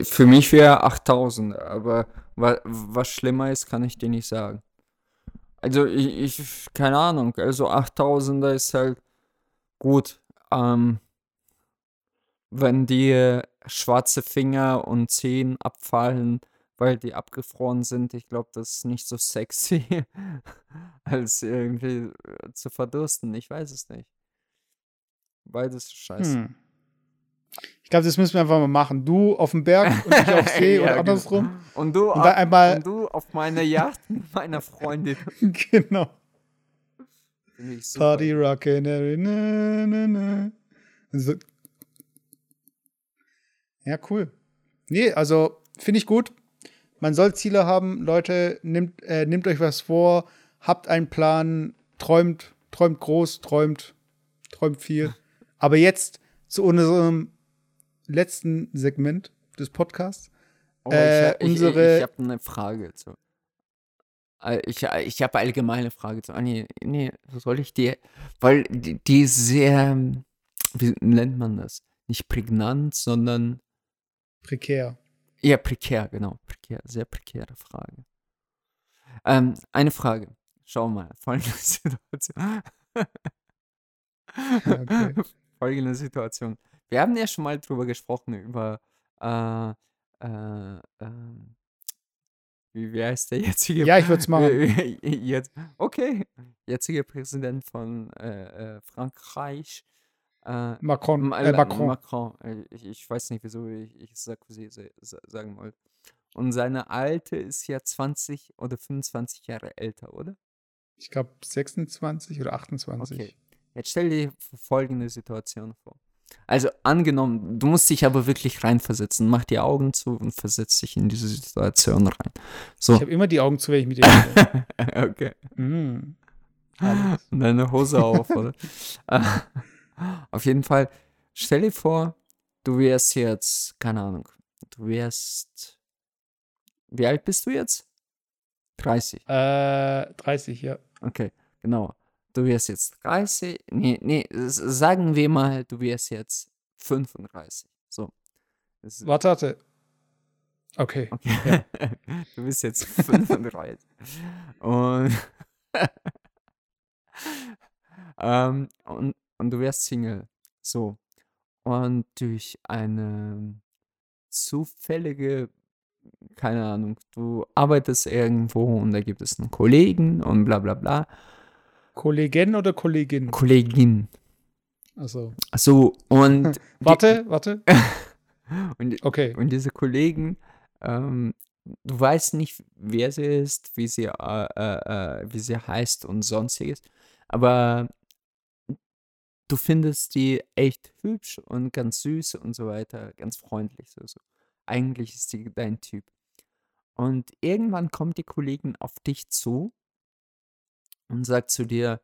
Für mich wäre 8000, aber was, was schlimmer ist, kann ich dir nicht sagen. Also ich, ich keine Ahnung, also 8000er ist halt gut. Ähm, wenn die schwarze Finger und Zehen abfallen, weil die abgefroren sind, ich glaube, das ist nicht so sexy, als irgendwie zu verdursten. Ich weiß es nicht. Beides ist scheiße. Hm. Ich glaube, das müssen wir einfach mal machen. Du auf dem Berg und ich auf See ja, oder genau. andersrum. Und du, und, auf, einmal und du auf meiner Yacht mit meiner Freundin. genau. Party rockin' every na, na, na. So. Ja, cool. Nee, also finde ich gut. Man soll Ziele haben. Leute, nehmt, äh, nehmt euch was vor, habt einen Plan, träumt, träumt groß, träumt, träumt viel. Aber jetzt zu unserem letzten Segment des Podcasts. Oh, äh, ich, unsere ich, ich habe eine Frage. Zu. Äh, ich, ich habe allgemeine Frage zu. Ah, nee, nee, soll ich dir. Weil die, die sehr. Wie nennt man das? Nicht prägnant, sondern. Prekär. Ja, prekär, genau. Prekär, sehr prekäre Frage. Ähm, eine Frage. Schau mal, folgende Situation. okay. Folgende Situation. Wir haben ja schon mal drüber gesprochen, über äh, äh, äh, wie, wie heißt der jetzige? Ja, ich würde es machen. Jetzt, okay, jetziger Präsident von äh, äh, Frankreich. Äh, Macron. äh, Äh, Macron. Macron. Äh, Ich, ich weiß nicht, wieso ich, ich Sarkozy sa- sa- sagen wollte. Und seine alte ist ja 20 oder 25 Jahre älter, oder? Ich glaube 26 oder 28. Okay. Jetzt stell dir folgende Situation vor. Also angenommen, du musst dich aber wirklich reinversetzen. Mach die Augen zu und versetz dich in diese Situation rein. So. Ich habe immer die Augen zu, wenn ich mit dir rede. okay. mm. Alles. Und deine Hose auf, oder? Auf jeden Fall, stell dir vor, du wärst jetzt, keine Ahnung, du wärst. Wie alt bist du jetzt? 30. Äh, 30, ja. Okay, genau. Du wärst jetzt 30. Nee, nee, sagen wir mal, du wärst jetzt 35. So. Das Warte, warte. Okay. Okay. Du bist jetzt 35. Und, ähm, und, und du wärst Single. So. Und durch eine zufällige, keine Ahnung, du arbeitest irgendwo und da gibt es einen Kollegen und bla bla bla. Kollegin oder Kollegin? Kollegin. Also. So, und, Warte, warte. und Okay. Und diese Kollegen, ähm, du weißt nicht, wer sie ist, wie sie, äh, äh, äh, wie sie heißt und sonstiges, aber du findest die echt hübsch und ganz süß und so weiter, ganz freundlich. So, so. Eigentlich ist die dein Typ. Und irgendwann kommt die Kollegin auf dich zu und sagt zu dir,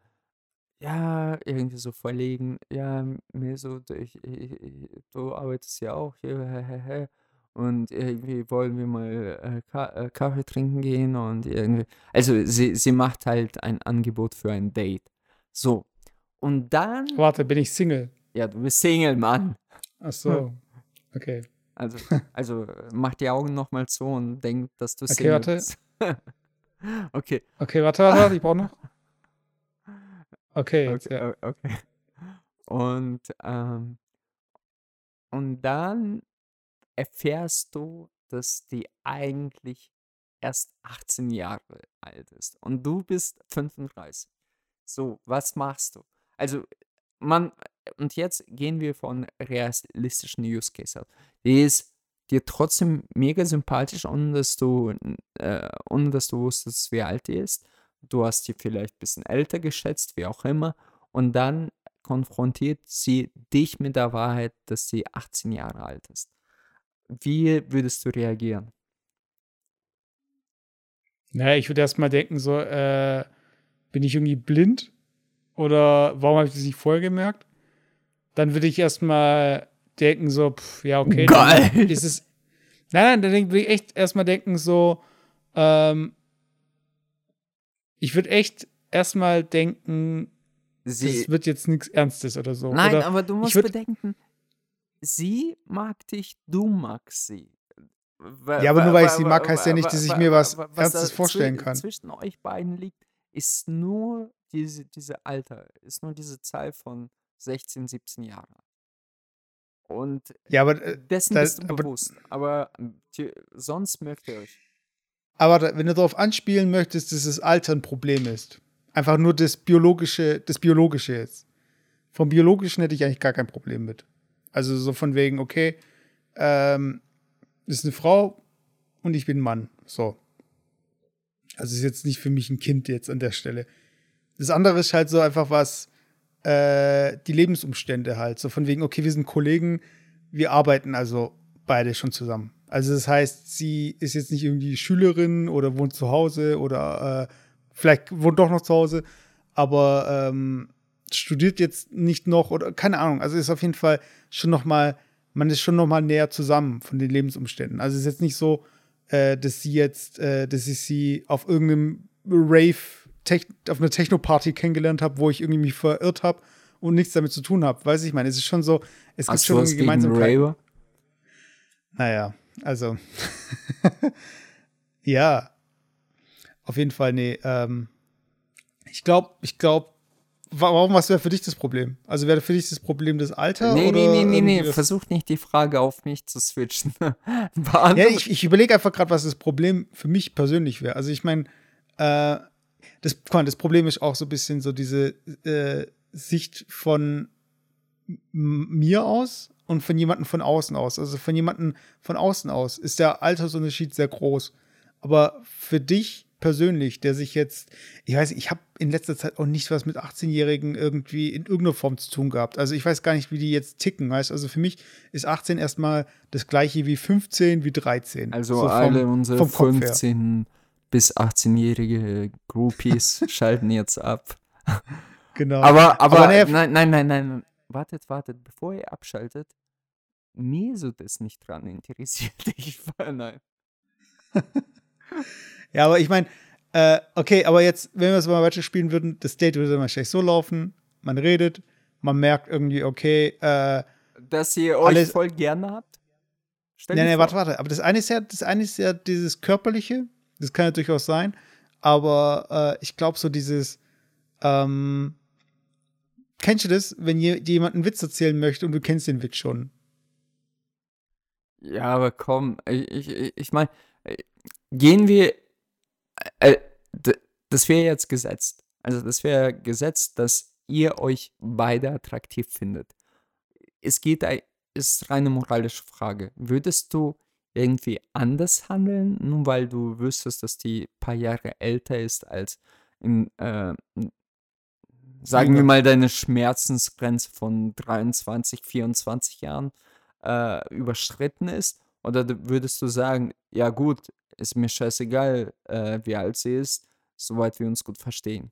ja, irgendwie so verlegen, ja, mir so, du- ich, ich, ich, du arbeitest ja auch hier, hä, hä, hä, und irgendwie wollen wir mal äh, äh, Kaffee trinken gehen und irgendwie, also sie, sie macht halt ein Angebot für ein Date. So, und dann, Warte, bin ich Single? ja, du bist Single, Mann. Ach so. Okay. Also, also äh, mach die Augen nochmal zu und denk, dass du Okay, Single warte. bist. okay. Okay, warte, warte, warte, ich brauche noch. Okay, jetzt, Okay, ja. okay. Und, ähm, und dann erfährst du, dass die eigentlich erst 18 Jahre alt ist und du bist 35. So, was machst du? Also, man, und jetzt gehen wir von realistischen Use Case aus. Die ist dir trotzdem mega sympathisch, ohne dass du, äh, ohne dass du wusstest, wie alt die ist. Du hast die vielleicht ein bisschen älter geschätzt, wie auch immer. Und dann konfrontiert sie dich mit der Wahrheit, dass sie 18 Jahre alt ist. Wie würdest du reagieren? Naja, ich würde erstmal denken, so, äh, bin ich irgendwie blind? Oder warum habe ich das nicht vorher gemerkt? Dann würde ich erstmal denken, so, pff, ja, okay. Geil. Ist es. Nein, nein, dann würde ich echt erstmal denken, so, ähm, ich würde echt erstmal denken, Sie, das wird jetzt nichts Ernstes oder so. Nein, oder aber du musst bedenken, sie mag dich, du magst sie. Ja, aber nur weil ich sie mag, heißt ja nicht, dass ich mir was wa- Ernstes vorstellen kann. Zwischen euch beiden liegt, ist nur diese, diese Alter, ist nur diese Zahl von 16, 17 Jahren. Und Ja, aber, äh, dessen da- bist du aber- bewusst. Aber die, sonst mögt ihr euch. Aber wenn du darauf anspielen möchtest, dass das Alter ein Problem ist. Einfach nur das Biologische, das Biologische jetzt. Vom Biologischen hätte ich eigentlich gar kein Problem mit. Also so von wegen, okay, ähm, ist eine Frau und ich bin Mann. So. Also ist jetzt nicht für mich ein Kind jetzt an der Stelle. Das andere ist halt so einfach was, äh, die Lebensumstände halt. So von wegen, okay, wir sind Kollegen, wir arbeiten also beide schon zusammen. Also das heißt, sie ist jetzt nicht irgendwie Schülerin oder wohnt zu Hause oder äh, vielleicht wohnt doch noch zu Hause, aber ähm, studiert jetzt nicht noch oder keine Ahnung. Also ist auf jeden Fall schon noch mal, man ist schon noch mal näher zusammen von den Lebensumständen. Also es ist jetzt nicht so, äh, dass sie jetzt, äh, dass ich sie auf irgendeinem Rave, Tech, auf einer Techno-Party kennengelernt habe, wo ich irgendwie mich verirrt habe und nichts damit zu tun habe. Weiß ich meine, es ist schon so, es gibt Hast schon irgendwie Gemeinsamkeiten. Raver? Naja, also. ja. Auf jeden Fall, nee. Ähm, ich glaube, ich glaube, warum, was wäre für dich das Problem? Also wäre für dich das Problem das Alter? Nee, oder nee, nee, nee, nee. Versuch nicht die Frage auf mich zu switchen. Ja, ich, ich überlege einfach gerade, was das Problem für mich persönlich wäre. Also ich meine, äh, das, das Problem ist auch so ein bisschen so diese äh, Sicht von mir aus und von jemandem von außen aus. Also von jemandem von außen aus ist der Altersunterschied sehr groß. Aber für dich persönlich, der sich jetzt, ich weiß, ich habe in letzter Zeit auch nicht was mit 18-Jährigen irgendwie in irgendeiner Form zu tun gehabt. Also ich weiß gar nicht, wie die jetzt ticken, weißt Also für mich ist 18 erstmal das gleiche wie 15, wie 13. Also So vom- alle unsere vom Kopf her. 15 bis 18-jährige Groupies schalten jetzt ab. Genau. Aber, aber, Aber nein, nein, nein, nein. Wartet, wartet, bevor ihr abschaltet. Mir ist das nicht dran interessiert. Ich war, nein. Ja, aber ich meine, äh, okay, aber jetzt, wenn wir es mal weiter spielen würden, das Date würde wahrscheinlich so laufen, man redet, man merkt irgendwie, okay, äh, Dass ihr euch Alles- voll gerne habt? Stell nee, nee, vor- warte, warte, aber das eine ist ja, das eine ist ja dieses Körperliche, das kann ja durchaus sein, aber äh, ich glaube so dieses, ähm, kennst du das, wenn jemand einen Witz erzählen möchte und du kennst den Witz schon? Ja, aber komm, ich, ich, ich meine, gehen wir, äh, das wäre jetzt gesetzt. Also das wäre gesetzt, dass ihr euch beide attraktiv findet. Es geht, ist reine moralische Frage. Würdest du irgendwie anders handeln, nur weil du wüsstest, dass die paar Jahre älter ist als in, äh, sagen wir mal, deine Schmerzensgrenze von 23, 24 Jahren äh, überschritten ist? Oder würdest du sagen, ja gut, ist mir scheißegal, äh, wie alt sie ist, soweit wir uns gut verstehen?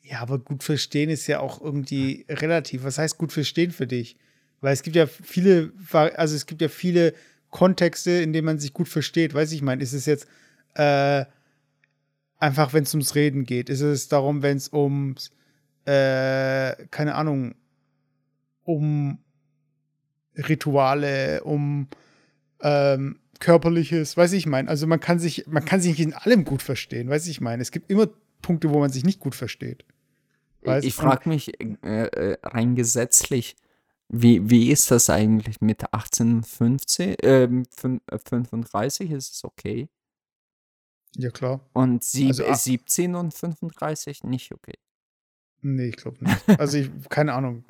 Ja, aber gut verstehen ist ja auch irgendwie relativ. Was heißt gut verstehen für dich? Weil es gibt ja viele, also es gibt ja viele Kontexte, in denen man sich gut versteht. Weiß ich meine, ist es jetzt äh, einfach, wenn es ums Reden geht? Ist es darum, wenn es ums, äh, keine Ahnung, um Rituale, um ähm, körperliches, weiß ich meine. Also man kann sich, man kann sich nicht in allem gut verstehen, weiß ich meine. Es gibt immer Punkte, wo man sich nicht gut versteht. Weißt? ich frage mich äh, äh, rein gesetzlich, wie, wie ist das eigentlich mit 18, 15, ähm, äh, 35? Ist es okay? Ja, klar. Und sieb, Also, ah- 17 und 35 nicht okay. Nee, ich glaube nicht. Also ich, keine Ahnung.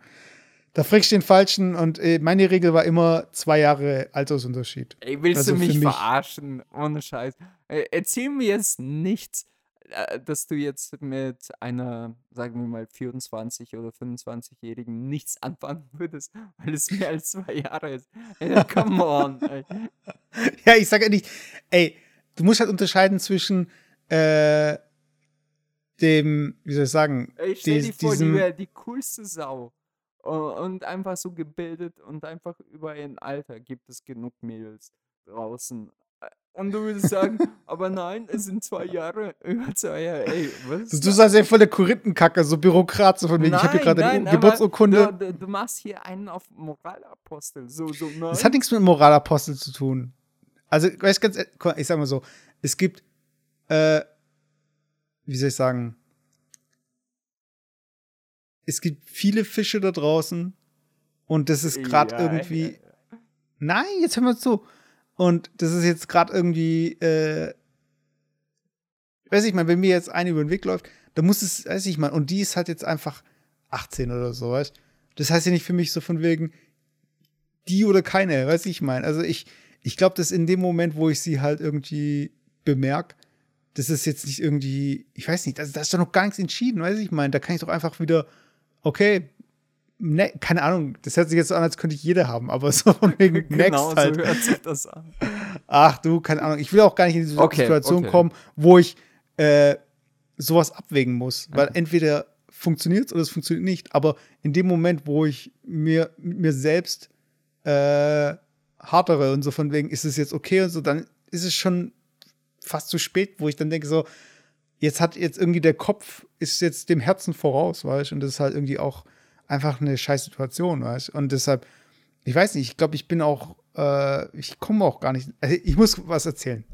Da fragst du den Falschen und äh, meine Regel war immer zwei Jahre Altersunterschied. Ey, willst Also du mich, mich- verarschen? Ohne Scheiß. Äh, erzähl mir jetzt nichts, äh, dass du jetzt mit einer, sagen wir mal, 24- oder 25-Jährigen nichts anfangen würdest, weil es mehr als zwei Jahre ist. Ey, come on. Ey. Ja, ich sage ja nicht, ey, du musst halt unterscheiden zwischen äh, dem, wie soll ich sagen, Ey, stell dir vor, die wäre die coolste Sau. Und einfach so gebildet und einfach über ihr Alter gibt es genug Mädels draußen. Äh, Und du würdest sagen, aber nein, es sind zwei Jahre, über zwei Jahre, ey, was? du, du sagst ja voll der Korinthenkacker, so Bürokrat, so von wegen, ich habe hier gerade eine Geburtsurkunde. Du, du, du machst hier einen auf Moralapostel. So, so, nein. Das hat nichts mit Moralapostel zu tun. Also, weißt ganz, mal, ich sag mal so, es gibt, äh, wie soll ich sagen, es gibt viele Fische da draußen und das ist gerade Ja, irgendwie, ja. nein, jetzt hör mal zu. Und das ist jetzt gerade irgendwie, äh, weiß ich mal, wenn mir jetzt eine über den Weg läuft, dann muss es, weiß ich mal, und die ist halt jetzt einfach 18 oder so, weißt Das heißt ja nicht für mich so von wegen, die oder keine, weiß ich mein. Also ich, ich glaube, dass in dem Moment, wo ich sie halt irgendwie bemerke, das ist jetzt nicht irgendwie, ich weiß nicht, da da ist doch noch gar nichts entschieden, weiß ich mein. Da kann ich doch einfach wieder, okay, ne, keine Ahnung, das hört sich jetzt so an, als könnte ich jede haben, aber so wegen next Genau halt. so hört sich das an. Ach du, keine Ahnung. Ich will auch gar nicht in diese Okay, Situation okay. kommen, wo ich äh, sowas abwägen muss. Weil entweder funktioniert es oder es funktioniert nicht. Aber in dem Moment, wo ich mir, mir selbst äh, hartere und so von wegen, ist es jetzt okay und so, dann ist es schon fast zu spät, wo ich dann denke, so, jetzt hat jetzt irgendwie der Kopf ist jetzt dem Herzen voraus, weißt du? Und das ist halt irgendwie auch einfach eine scheiß Situation, weißt du? Und deshalb, ich weiß nicht, ich glaube, ich bin auch, äh, ich komme auch gar nicht, also ich muss was erzählen.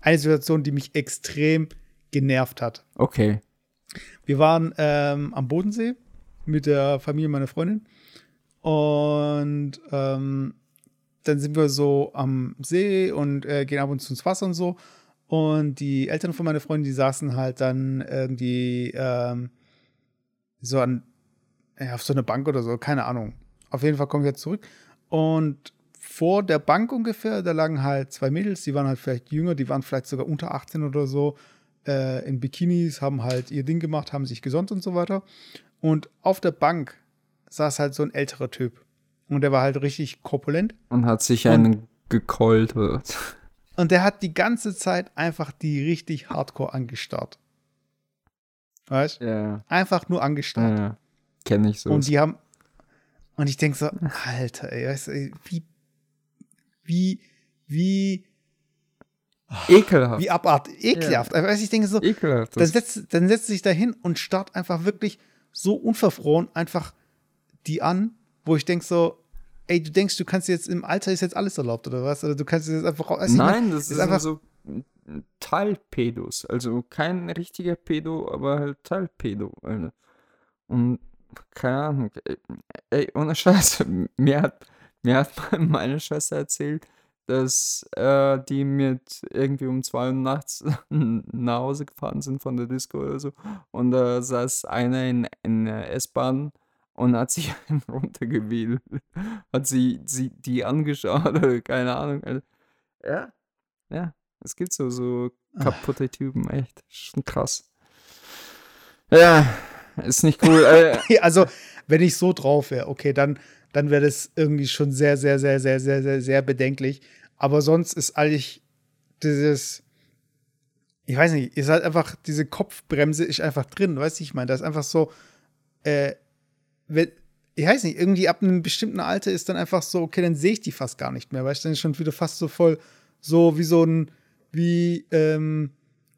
Eine Situation, die mich extrem genervt hat. Okay. Wir waren ähm, am Bodensee mit der Familie meiner Freundin. Und ähm, dann sind wir so am See und äh, gehen ab und zu ins Wasser und so. Und die Eltern von meiner Freundin, die saßen halt dann irgendwie ähm, so an, ja, auf so eine Bank oder so, keine Ahnung. Auf jeden Fall kommen wir zurück. Und vor der Bank ungefähr, da lagen halt zwei Mädels, die waren halt vielleicht jünger, die waren vielleicht sogar unter 18 oder so, äh, in Bikinis, haben halt ihr Ding gemacht, haben sich gesonnt und so weiter. Und auf der Bank saß halt so ein älterer Typ. Und der war halt richtig korpulent. Und hat sich einen gekeult. Und der hat die ganze Zeit einfach die richtig hardcore angestarrt. Weißt du? Ja. Einfach nur angestarrt. ja. Kenne ich so. Und die haben. Und ich denke so, Alter, ey, weißt du, wie. Wie. Wie. Ekelhaft. Wie abartig. Ekelhaft. Also, weißt du, ich denke so, Ekelhaft. dann setzt, dann setzt sich da hin und starrt einfach wirklich so unverfroren einfach die an, wo ich denke so, ey, du denkst, du kannst jetzt im Alter ist jetzt alles erlaubt oder was? Oder du kannst jetzt einfach. Mein, Nein, das ist einfach so Teilpedos. Also kein richtiger Pedo, aber halt Teilpedo. Alter. Und keine Ahnung. Ey, ohne Scheiß. Mir hat, mir hat meine Schwester erzählt, dass äh, die mit irgendwie um zwei Uhr nachts nach Hause gefahren sind von der Disco oder so. Und da saß einer in, in der S-Bahn und hat sich einen runtergewählt. Hat sie, sie die angeschaut oder keine Ahnung. Alter. Ja, ja. Es gibt so, so kaputte Typen, echt. Schon krass. Ja, ist nicht cool. Äh, also, wenn ich so drauf wäre, okay, dann, dann wäre das irgendwie schon sehr, sehr, sehr, sehr, sehr, sehr, sehr bedenklich. Aber sonst ist eigentlich dieses, ich weiß nicht, ist halt einfach, diese Kopfbremse ist einfach drin, weißt du, ich meine, das ist einfach so, äh, wenn, ich weiß nicht, irgendwie ab einem bestimmten Alter ist dann einfach so, okay, dann sehe ich die fast gar nicht mehr, weißt du, dann schon wieder fast so voll, so wie so ein, wie, ähm,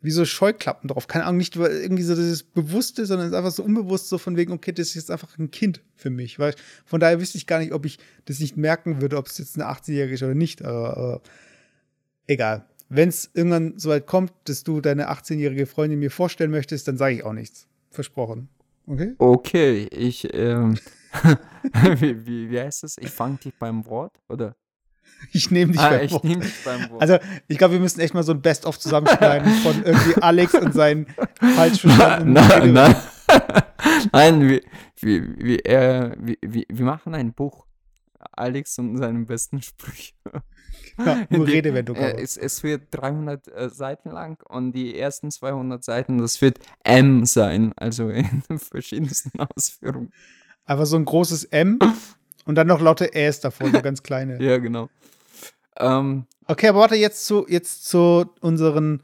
wie so Scheuklappen drauf. Keine Ahnung, nicht irgendwie so dieses Bewusste, sondern es ist einfach so unbewusst so von wegen, okay, das ist jetzt einfach ein Kind für mich. Weil von daher wüsste ich gar nicht, ob ich das nicht merken würde, ob es jetzt eine 18-Jährige ist oder nicht. Aber, aber egal. Wenn es irgendwann so weit kommt, dass du deine 18-jährige Freundin mir vorstellen möchtest, dann sage ich auch nichts. Versprochen. Okay? Okay, ich, ähm, wie, wie, wie heißt das? Ich fange dich beim Wort, oder? Ich nehme dich ah, beim ich Wort. nehme dich beim Wort. Also, ich glaube, wir müssen echt mal so ein Best-of zusammenschneiden von irgendwie Alex und seinen falsch verstandenen nein, nein, nein, wir, wir, wir, äh, wir, wir, wir machen ein Buch. Alex und seinen besten Sprüche. Ja, nur Die- Redewendung. Äh, es, es wird 300 äh, Seiten lang und die ersten 200 Seiten, das wird M sein, also in verschiedensten Ausführungen. Einfach so ein großes M und dann noch laute Äs davor, so ganz kleine. Ja, genau. Ähm, Okay, aber warte, jetzt zu, jetzt zu unseren,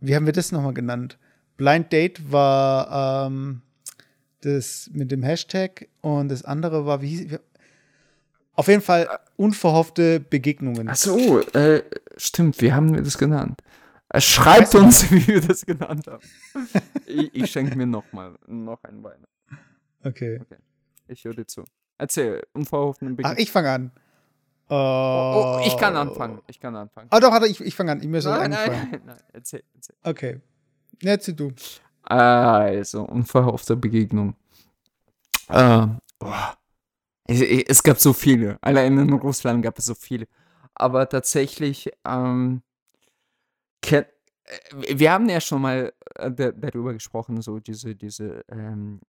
wie haben wir das nochmal genannt? Blind Date war ähm, das mit dem Hashtag und das andere war, wie hieß, wie, auf jeden Fall unverhoffte Begegnungen. ach so, äh, stimmt, wie haben wir das genannt? Äh, schreibt uns, wie wir das genannt haben. ich ich schenke mir noch mal noch ein Wein. Okay. Ich höre dir zu. Erzähl, unverhofften Ach, Beginn. ich fange an. oh, oh, ich kann anfangen. Ich kann anfangen. Ah, doch, ich, ich fange an. Ich ist was nein, eingefallen. nein, nein, erzähl, erzähl. Okay. Erzähl du. Also, unverhoffte Begegnung. Äh, boah. Es, gab so viele. Allein in Russland gab es so viele. Aber tatsächlich, ähm, äh, wir haben ja schon mal äh, da- darüber gesprochen, so diese, diese ähm,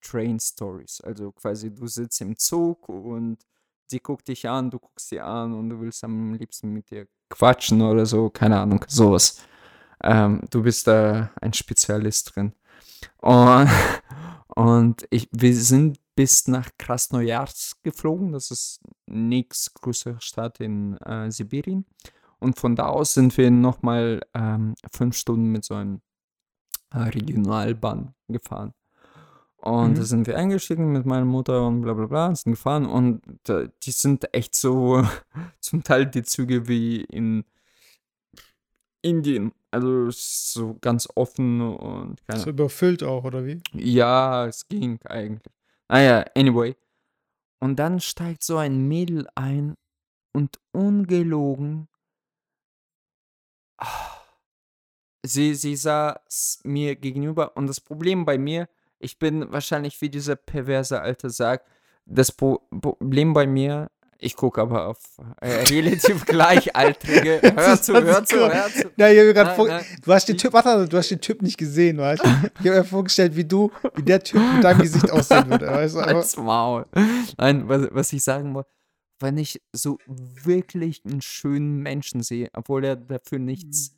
Train Stories. Also quasi, du sitzt im Zug und sie guckt dich an, du guckst sie an und du willst am liebsten mit ihr quatschen oder so, keine Ahnung, sowas. Ähm, du bist da ein Spezialist drin. Und, und ich, wir sind bis nach Krasnojarsk geflogen, das ist nächst größere Stadt in äh, Sibirien. Und von da aus sind wir nochmal ähm, fünf Stunden mit so einem äh, Regionalbahn gefahren. Und Mhm. da sind wir eingestiegen mit meiner Mutter und bla bla bla, sind gefahren und äh, die sind echt so zum Teil die Züge wie in Indien. Also ist so ganz offen und keine So überfüllt auch, oder wie? ja, es ging eigentlich. Naja, anyway. Und dann steigt so ein Mädel ein und ungelogen. ah, Sie, sie saß mir gegenüber und das Problem bei mir, ich bin wahrscheinlich wie dieser perverse Alte sagt, das Pro Problem bei mir, ich gucke aber auf äh, relativ gleichaltrige. Hör zu, hör zu, hör zu. Na, ich hab grad vor, du hast den Typ, warte, du hast den Typ nicht gesehen, weißt du? Ich habe mir vorgestellt, wie du, wie der Typ mit deinem Gesicht aussehen würde, weißt du? Als Maul. Nein, was, was ich sagen wollte, wenn ich so wirklich einen schönen Menschen sehe, obwohl er dafür nichts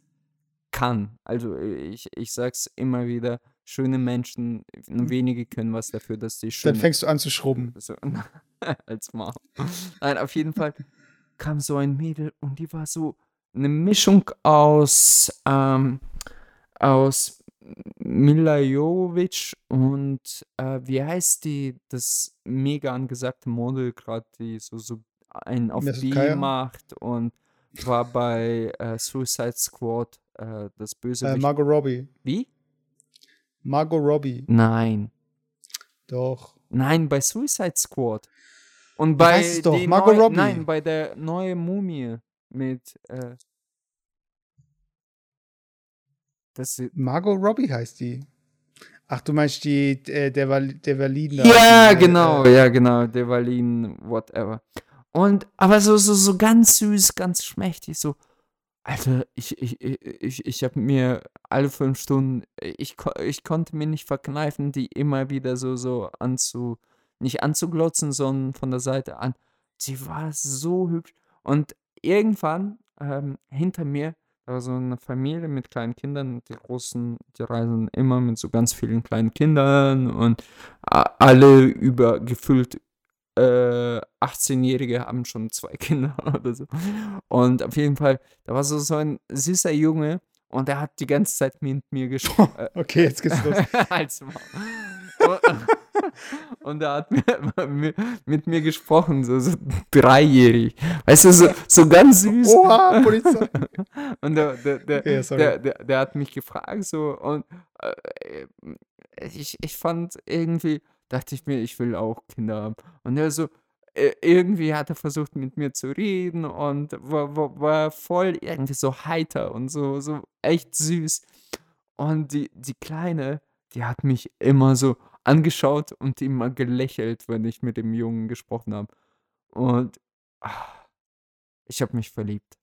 kann. Also ich, ich sag's immer wieder, schöne Menschen, nur wenige können was dafür, dass sie schön dann fängst du an zu schrubben. so, als Maul. Nein, auf jeden Fall kam so ein Mädel und die war so eine Mischung aus, ähm, aus Mila Jovovich und äh, wie heißt die, das mega angesagte Model gerade, die so, so einen auf B macht und war bei äh, Suicide Squad äh, das böse Äh, Margot Robbie. Wie? Margot Robbie. Nein. Doch. Nein, bei Suicide Squad. Und bei es doch, die Margot neu- Robbie. Nein, bei der neuen Mumie mit äh, das Margot Robbie heißt die. Ach, du meinst die, äh, der, Val der Validen. da, Ja, die, äh, genau, Äh, ja, genau, der Berlin, whatever. Und aber so so so ganz süß, ganz schmächtig so Alter, ich ich ich ich, ich habe mir alle fünf Stunden ich ko ich konnte mir nicht verkneifen, die immer wieder so so anzu nicht anzuglotzen, sondern von der Seite an. Sie war so hübsch und irgendwann, ähm, hinter mir, war so eine Familie mit kleinen Kindern die Großen, die reisen immer mit so ganz vielen kleinen Kindern und a alle über gefühlt, äh, 18-Jährige haben schon 2 Kinder oder so. Und auf jeden Fall, da war so so ein süßer Junge und der hat die ganze Zeit mit mir gesprochen. Okay, jetzt geht's los. Halt's Maul. Und- Und er hat mir, mit mir gesprochen, so, so dreijährig. Weißt du, so, so ganz süß. Oha, Polizei. Und der, der, der, Okay, der, der, der hat mich gefragt, so, und äh, ich, ich fand irgendwie, dachte ich mir, ich will auch Kinder haben. Und er so, äh, irgendwie hat er versucht, mit mir zu reden und war, war, war voll irgendwie so heiter und so, so echt süß. Und die, die Kleine, die hat mich immer so angeschaut und immer gelächelt, wenn ich mit dem Jungen gesprochen habe. Und ah, ich habe mich verliebt.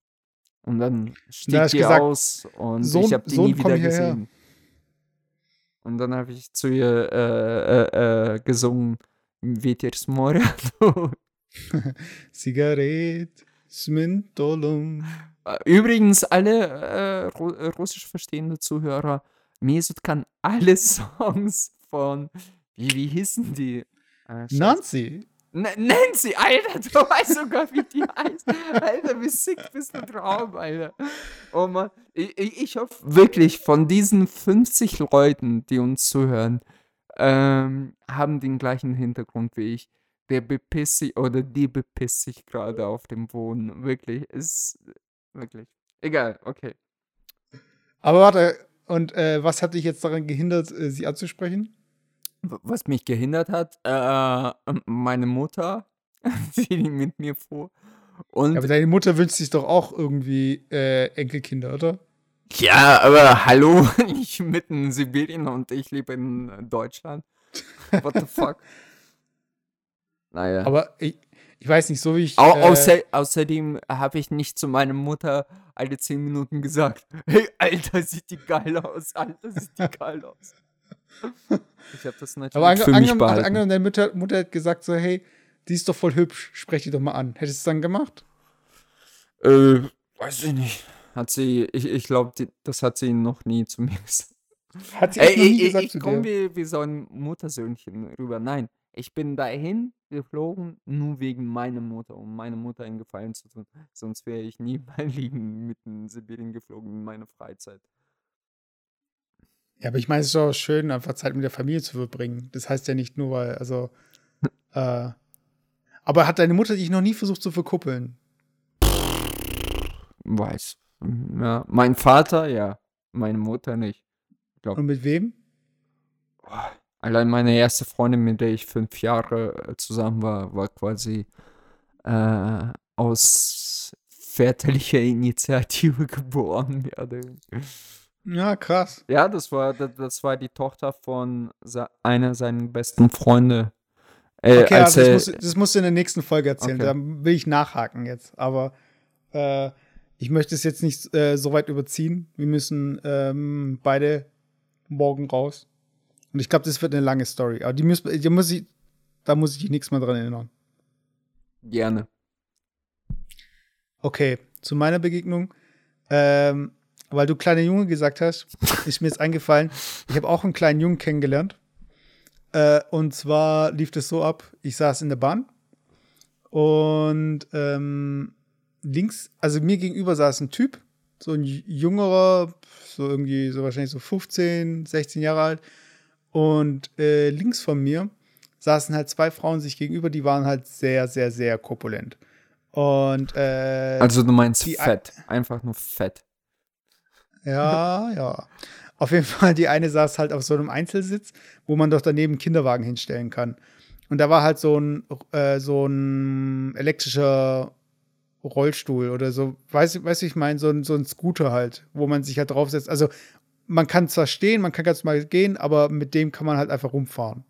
Und dann stieg die gesagt, aus und Sohn- ich habe die Sohn, nie wieder hierher. Und dann habe ich zu ihr äh, äh, äh, gesungen, Veter Smorado. Zigaret, Smintolum. Übrigens, alle äh, äh, russisch verstehende Zuhörer, Mesut kann alle Songs von, wie, wie hießen die? Äh, Nancy. Nancy, Alter, du weißt sogar, wie die heißt. Alter, wie sick bist du drauf, Alter. Oh Mann, ich, ich, ich hoffe wirklich, von diesen 50 Leuten, die uns zuhören, ähm, haben den gleichen Hintergrund wie ich. Der bepisst sich oder die bepisst sich gerade auf dem Boden. Wirklich, ist wirklich. Egal, okay. Aber warte, und äh, was hat dich jetzt daran gehindert, äh, sie anzusprechen? Was mich gehindert hat, äh, meine Mutter, die mit mir fuhr. Und aber deine Mutter wünscht sich doch auch irgendwie äh, Enkelkinder, oder? Ja, aber hallo, ich mitten in Sibirien und ich lebe in äh, Deutschland. What the fuck? Naja. Aber ich, ich weiß nicht, so wie ich. Au äh, außer außerdem habe ich nicht zu meiner Mutter alle 10 Minuten gesagt, hey, Alter, sieht die geil aus, Alter, sieht die geil aus. Ich habe das natürlich aber ange für mich angenommen, behalten. angenommen, deine Mutter, Mutter hat gesagt so, hey, die ist doch voll hübsch, sprech die doch mal an. Hättest du es dann gemacht? Äh, weiß ich nicht. Hat sie, ich, ich glaube, das hat sie noch nie zu mir gesagt. Hat sie Ey, noch nie ich, gesagt ich, zu ich komme wie, wie so ein Muttersöhnchen rüber. Nein, ich bin dahin geflogen, nur wegen meiner Mutter, um meiner Mutter einen Gefallen zu tun. Sonst wäre ich nie mein Leben mitten in Sibirien geflogen in meiner Freizeit. Ja, aber ich meine, es ist doch schön, einfach Zeit mit der Familie zu verbringen. Das heißt ja nicht nur, weil, also. äh, aber hat deine Mutter dich noch nie versucht zu verkuppeln? Weiß. Ja, mein Vater, ja. Meine Mutter nicht. Und mit wem? Allein meine erste Freundin, mit der ich fünf Jahre äh, zusammen war, war quasi äh, aus väterlicher Initiative geboren. weniger. Ja, krass. Ja, das war, das, das war die Tochter von einer seiner besten Freunde. Äh, okay, also das, musst, das musst du in der nächsten Folge erzählen. Okay. Da will ich nachhaken jetzt. Aber äh, ich möchte es jetzt nicht äh, so weit überziehen. Wir müssen ähm, beide morgen raus. Und ich glaube, das wird eine lange Story. Aber die, muss, die muss ich, da muss ich nichts mehr dran erinnern. Gerne. Okay, zu meiner Begegnung. Ähm, weil du kleiner Junge gesagt hast, ist mir jetzt eingefallen, ich habe auch einen kleinen Jungen kennengelernt. Äh, und zwar lief das so ab, ich saß in der Bahn und ähm, links, also mir gegenüber saß ein Typ, so ein jüngerer, so irgendwie so wahrscheinlich so 15, 16 Jahre alt. Und äh, links von mir saßen halt zwei Frauen sich gegenüber, die waren halt sehr, sehr, sehr korpulent. Und äh, also du meinst fett, einfach nur fett. Ja, ja. Auf jeden Fall, die eine saß halt auf so einem Einzelsitz, wo man doch daneben einen Kinderwagen hinstellen kann. Und da war halt so ein, äh, so ein elektrischer Rollstuhl oder so, weiß, weiß ich meine, so ein, so ein Scooter halt, wo man sich halt draufsetzt. Also man kann zwar stehen, man kann ganz mal gehen, aber mit dem kann man halt einfach rumfahren.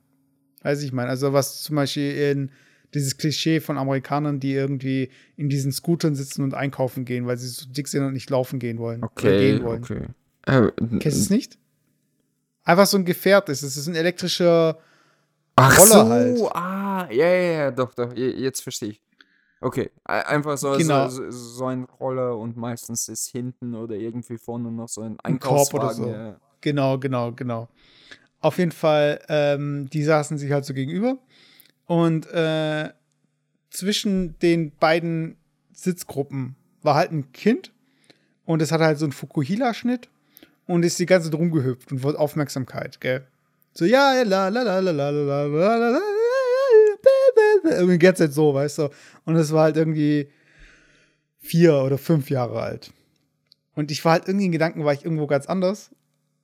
Weiß ich meine, also was zum Beispiel in dieses Klischee von Amerikanern, die irgendwie in diesen Scootern sitzen und einkaufen gehen, weil sie so dick sind und nicht laufen gehen wollen. Okay, gehen wollen. okay. Äh, Kennst du es nicht? Einfach so ein Gefährt ist. Es ist ein elektrischer Ach Roller so, halt. ah, ja, ja, ja, doch, doch, jetzt verstehe ich. Okay, einfach so, genau. so, so, ein Roller und meistens ist hinten oder irgendwie vorne noch so ein Einkaufswagen. Ein Korb oder so. Ja. Genau, genau, genau. Auf jeden Fall, ähm, die saßen sich halt so gegenüber und äh, zwischen den beiden Sitzgruppen war halt ein Kind und es hatte halt so einen Fukuhila-Schnitt und ist die ganze Zeit rumgehüpft und wollte Aufmerksamkeit, gell? So, ja, la, la, la, la, la, la, la, la, irgendwie geht's halt so, weißt du? Und es war halt irgendwie vier oder fünf Jahre alt. Und ich war halt irgendwie in Gedanken, war ich irgendwo ganz anders.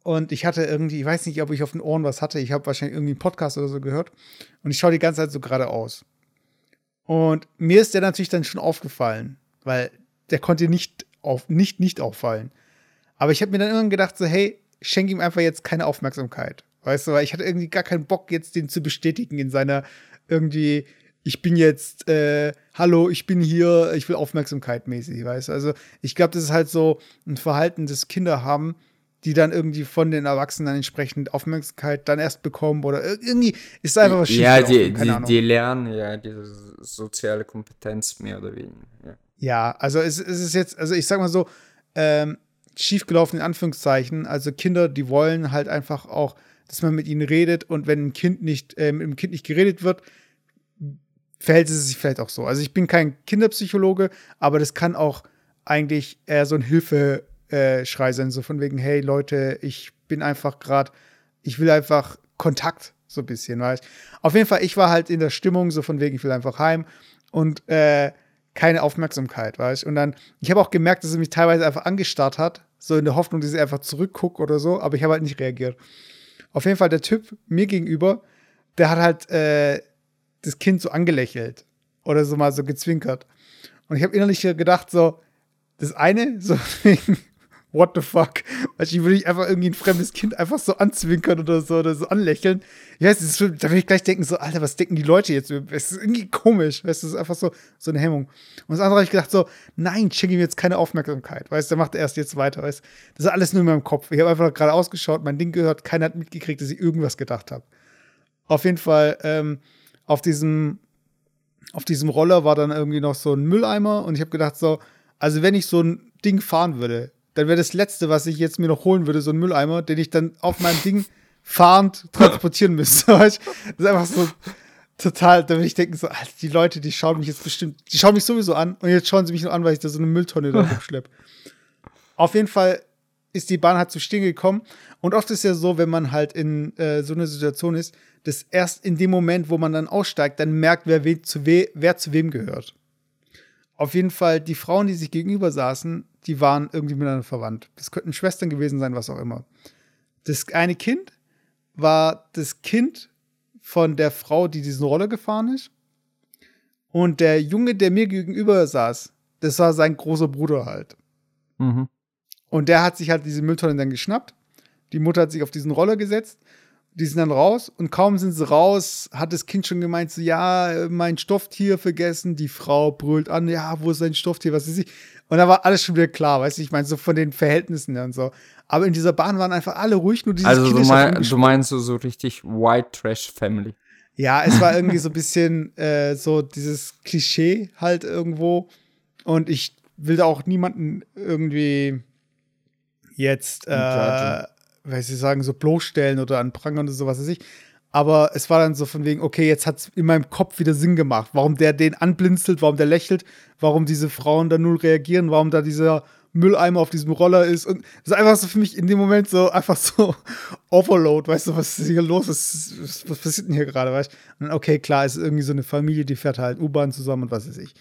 Und ich hatte irgendwie, ich weiß nicht, ob ich auf den Ohren was hatte. Ich habe wahrscheinlich irgendwie einen Podcast oder so gehört. Und ich schaue die ganze Zeit so geradeaus. Und mir ist der natürlich dann schon aufgefallen, weil der konnte nicht auf, nicht, nicht auffallen. Aber ich habe mir dann irgendwann gedacht, so, hey, schenk ihm einfach jetzt keine Aufmerksamkeit. Weißt du, weil ich hatte irgendwie gar keinen Bock, jetzt den zu bestätigen in seiner irgendwie, ich bin jetzt, äh, hallo, ich bin hier, ich will Aufmerksamkeit mäßig, weißt du. Also ich glaube, das ist halt so ein Verhalten, das Kinder haben, die dann irgendwie von den Erwachsenen entsprechend Aufmerksamkeit dann erst bekommen oder irgendwie ist einfach was schief. Ja, die, die, die, lernen ja diese soziale Kompetenz mehr oder weniger. Ja, ja also es, es, ist jetzt, also ich sag mal so, ähm, schiefgelaufen in Anführungszeichen. Also Kinder, die wollen halt einfach auch, dass man mit ihnen redet und wenn ein Kind nicht, äh, mit dem Kind nicht geredet wird, verhält es sich vielleicht auch so. Also ich bin kein Kinderpsychologe, aber das kann auch eigentlich eher so ein Hilfe äh, Schrei sein, so von wegen, hey Leute, ich bin einfach gerade, ich will einfach Kontakt, so ein bisschen, weißt Auf jeden Fall, ich war halt in der Stimmung, so von wegen, ich will einfach heim und äh, keine Aufmerksamkeit, weißt Und dann, ich habe auch gemerkt, dass er mich teilweise einfach angestarrt hat, so in der Hoffnung, dass ich einfach zurückgucke oder so, aber ich habe halt nicht reagiert. Auf jeden Fall, der Typ mir gegenüber, der hat halt äh, das Kind so angelächelt oder so mal so gezwinkert. Und ich habe innerlich gedacht, so, das eine, so wegen, what the fuck? Du, ich würde nicht einfach irgendwie ein fremdes Kind einfach so anzwinkern oder so oder so anlächeln. Ich weiß, ist, da würde ich gleich denken, so, Alter, was denken die Leute jetzt? Es ist irgendwie komisch, weißt du, das ist einfach so, so eine Hemmung. Und das andere habe ich gedacht, so, nein, schenke ihm jetzt keine Aufmerksamkeit, weißt du, der macht erst jetzt weiter, weißt du. Das ist alles nur in meinem Kopf. Ich habe einfach gerade ausgeschaut, mein Ding gehört, keiner hat mitgekriegt, dass ich irgendwas gedacht habe. Auf jeden Fall, ähm, auf diesem, auf diesem Roller war dann irgendwie noch so ein Mülleimer und ich habe gedacht, so, also wenn ich so ein Ding fahren würde, dann wäre das Letzte, was ich jetzt mir noch holen würde, so ein Mülleimer, den ich dann auf meinem Ding fahrend transportieren müsste. das ist einfach so total, da würde ich denken, so, Alter, die Leute, die schauen mich jetzt bestimmt, die schauen mich sowieso an und jetzt schauen sie mich nur an, weil ich da so eine Mülltonne da rumschleppe. Auf jeden Fall ist die Bahn halt zu stehen gekommen. Und oft ist ja so, wenn man halt in äh, so einer Situation ist, dass erst in dem Moment, wo man dann aussteigt, dann merkt, wer, we zu, we wer zu wem gehört. Auf jeden Fall, die Frauen, die sich gegenüber saßen, die waren irgendwie miteinander verwandt. Das könnten Schwestern gewesen sein, was auch immer. Das eine Kind war das Kind von der Frau, die diesen Roller gefahren ist. Und der Junge, der mir gegenüber saß, das war sein großer Bruder halt. Mhm. Und der hat sich halt diese Mülltonne dann geschnappt. Die Mutter hat sich auf diesen Roller gesetzt. Die sind dann raus und kaum sind sie raus, hat das Kind schon gemeint, so, ja, mein Stofftier vergessen. Die Frau brüllt an, ja, wo ist dein Stofftier, was ist ich? Und da war alles schon wieder klar, weißt du, ich meine, so von den Verhältnissen und so. Aber in dieser Bahn waren einfach alle ruhig, nur dieses Also du, mein, auf du meinst so, so richtig White Trash Family. ja, es war irgendwie so ein bisschen äh, so dieses Klischee halt irgendwo. Und ich will da auch niemanden irgendwie jetzt, äh, weiß ich sagen, so bloßstellen oder an Prangern oder sowas weiß ich. Aber es war dann so von wegen, okay, jetzt hat es in meinem Kopf wieder Sinn gemacht, warum der den anblinzelt, warum der lächelt, warum diese Frauen da null reagieren, warum da dieser Mülleimer auf diesem Roller ist. Und es ist einfach so für mich in dem Moment so einfach so Overload, weißt du, was ist hier los? Was, was, passiert denn hier gerade, weißt du? Und okay, klar, es ist irgendwie so eine Familie, die fährt halt U-Bahn zusammen und was weiß ich.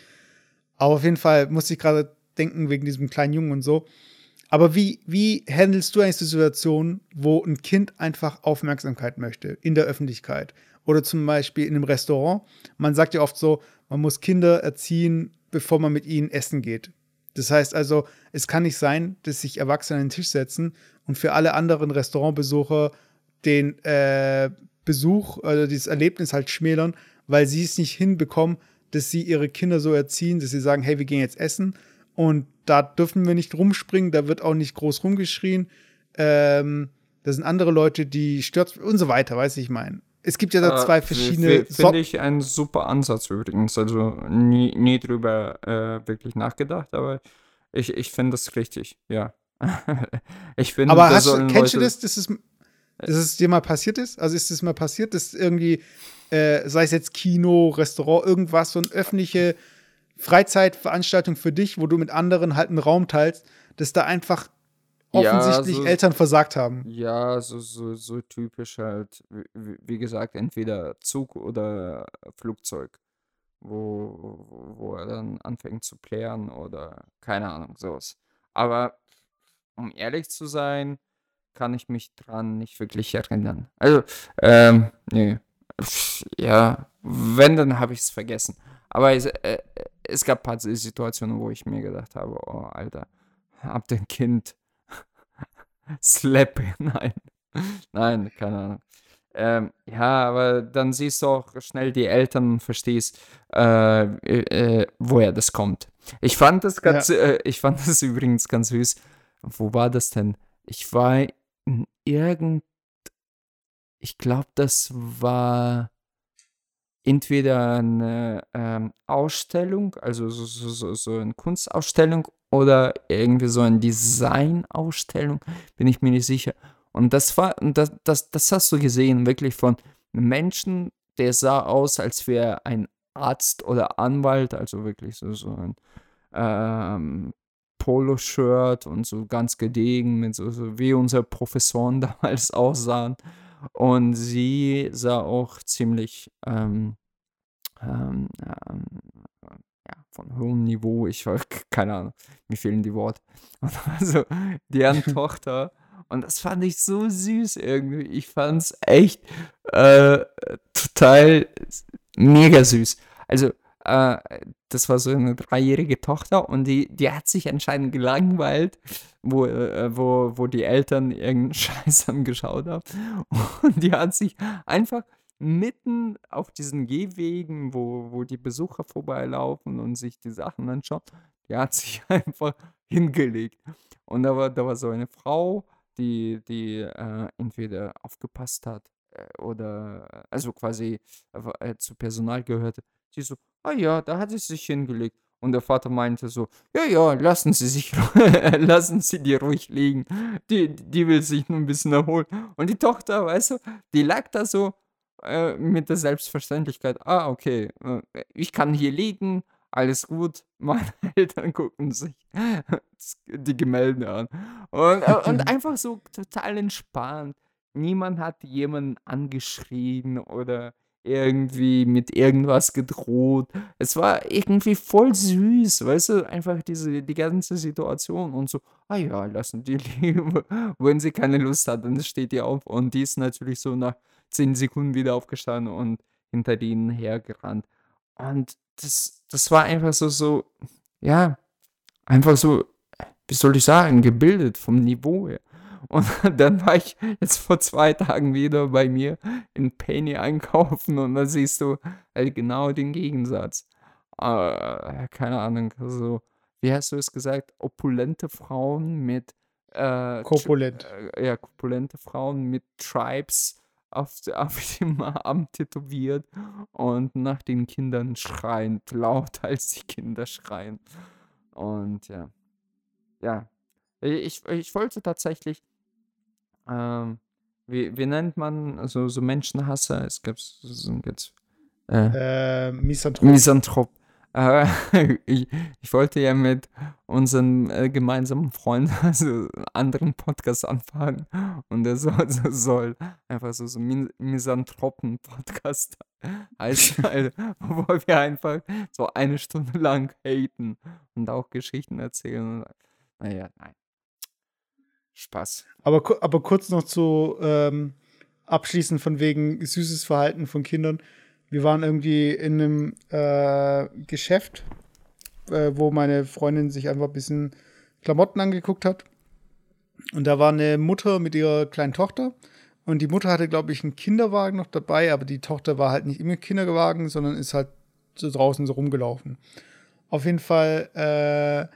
Aber auf jeden Fall musste ich gerade denken wegen diesem kleinen Jungen und so. Aber wie, wie handelst du eigentlich Situation, wo ein Kind einfach Aufmerksamkeit möchte in der Öffentlichkeit? Oder zum Beispiel in einem Restaurant. Man sagt ja oft so, man muss Kinder erziehen, bevor man mit ihnen essen geht. Das heißt also, es kann nicht sein, dass sich Erwachsene an den Tisch setzen und für alle anderen Restaurantbesucher den äh, Besuch oder dieses Erlebnis halt schmälern, weil sie es nicht hinbekommen, dass sie ihre Kinder so erziehen, dass sie sagen, hey, wir gehen jetzt essen und da dürfen wir nicht rumspringen, da wird auch nicht groß rumgeschrien. Ähm, da sind andere Leute, die stört und so weiter, weiß ich mein. Es gibt ja da Äh, zwei verschiedene Finde ich einen super Ansatz übrigens. Also nie, nie drüber äh, wirklich nachgedacht, aber ich, ich finde das richtig, ja. ich finde, Aber hast du, kennst du Leute- das, dass es, dass es dir mal passiert ist? Also ist es mal passiert, dass irgendwie, äh, sei es jetzt Kino, Restaurant, irgendwas, so eine öffentliche Freizeitveranstaltung für dich, wo du mit anderen halt einen Raum teilst, dass da einfach Ja, offensichtlich so- Eltern versagt haben. Ja, so, so, so typisch halt, wie, wie- gesagt, entweder Zug oder Flugzeug, wo, wo- er dann anfängt zu plären oder keine Ahnung, sowas. Aber um ehrlich zu sein, kann ich mich dran nicht wirklich erinnern. Also, ähm, nee. Ja, wenn, dann habe ich es vergessen. Aber es, äh, es gab ein paar Situationen, wo ich mir gedacht habe, oh, Alter, hab dein Kind Slap, nein. Nein, keine Ahnung. Ähm, ja, aber dann siehst du auch schnell die Eltern und verstehst, äh, äh, woher das kommt. Ich fand das ganz, äh, ich fand das übrigens ganz süß. Wo war das denn? Ich war in irgend, ich glaube, das war entweder eine ähm, Ausstellung, also so, so, so, eine Kunstausstellung oder irgendwie so eine Designausstellung, bin ich mir nicht sicher. Und das war, das, das, das hast du gesehen, wirklich von einem Menschen, der sah aus, als wäre ein Arzt oder Anwalt, also wirklich so, so ein ähm, Poloshirt und so ganz gediegen, mit so, so wie unsere Professoren damals aussahen. Und sie sah auch ziemlich ähm, ähm, ähm, ja, von hohem Niveau, ich weiß, keine Ahnung, mir fehlen die Worte. Und also deren Tochter, und das fand ich so süß irgendwie. Ich fand es echt äh, total mega süß. Also, äh, das war so eine dreijährige Tochter und die, die hat sich anscheinend gelangweilt, wo, äh, wo, wo die Eltern irgendeinen Scheiß angeschaut haben. Und die hat sich einfach mitten auf diesen Gehwegen, wo, wo die Besucher vorbeilaufen und sich die Sachen anschauen, die hat sich einfach hingelegt. Und da war, da war so eine Frau, die, die äh, entweder aufgepasst hat äh, oder also quasi äh, zu Personal gehörte. Die so, ah ja, da hat sie sich hingelegt. Und der Vater meinte so, ja, ja, lassen Sie sich, lassen Sie die ruhig liegen. Die, die will sich nur ein bisschen erholen. Und die Tochter, weißt du, die lag da so äh, mit der Selbstverständlichkeit, ah, okay, äh, ich kann hier liegen, alles gut. Meine Eltern gucken sich die Gemälde an. Und, äh, und einfach so total entspannt. Niemand hat jemanden angeschrien oder irgendwie mit irgendwas gedroht. Es war irgendwie voll süß, weißt du, einfach diese, die ganze Situation und so, ah ja, lassen die lieben. Wenn sie keine Lust hat, dann steht die auf und die ist natürlich so nach zehn Sekunden wieder aufgestanden und hinter denen hergerannt. Und das, das war einfach so, so, ja, einfach so wie soll ich sagen, gebildet vom Niveau her. Und dann war ich jetzt vor zwei Tagen wieder bei mir in Penny einkaufen und da siehst du halt genau den Gegensatz. Äh, keine Ahnung, so, wie hast du es gesagt? Opulente Frauen mit äh, Korpulent. äh, ja, korpulente Frauen mit Tribes auf, auf dem Arm tätowiert und nach den Kindern schreiend, laut als die Kinder schreien. Und ja, ja, ich, ich wollte tatsächlich, ähm, wie, wie nennt man so, so Menschenhasser? Es gibt so jetzt äh, Äh, Misanthrop. Misanthrop. Äh, ich, ich wollte ja mit unserem äh, gemeinsamen Freund also anderen Podcast anfangen und der soll, so- soll einfach so, so Misanthropen-Podcast heißen, weil- wo wir einfach so eine Stunde lang haten und auch Geschichten erzählen. Naja, nein. Spaß. Aber, aber kurz noch zu ähm, abschließend von wegen süßes Verhalten von Kindern. Wir waren irgendwie in einem äh, Geschäft, äh, wo meine Freundin sich einfach ein bisschen Klamotten angeguckt hat. Und da war eine Mutter mit ihrer kleinen Tochter. Und die Mutter hatte, glaube ich, einen Kinderwagen noch dabei, aber die Tochter war halt nicht im Kinderwagen, sondern ist halt so draußen so rumgelaufen. Auf jeden Fall äh,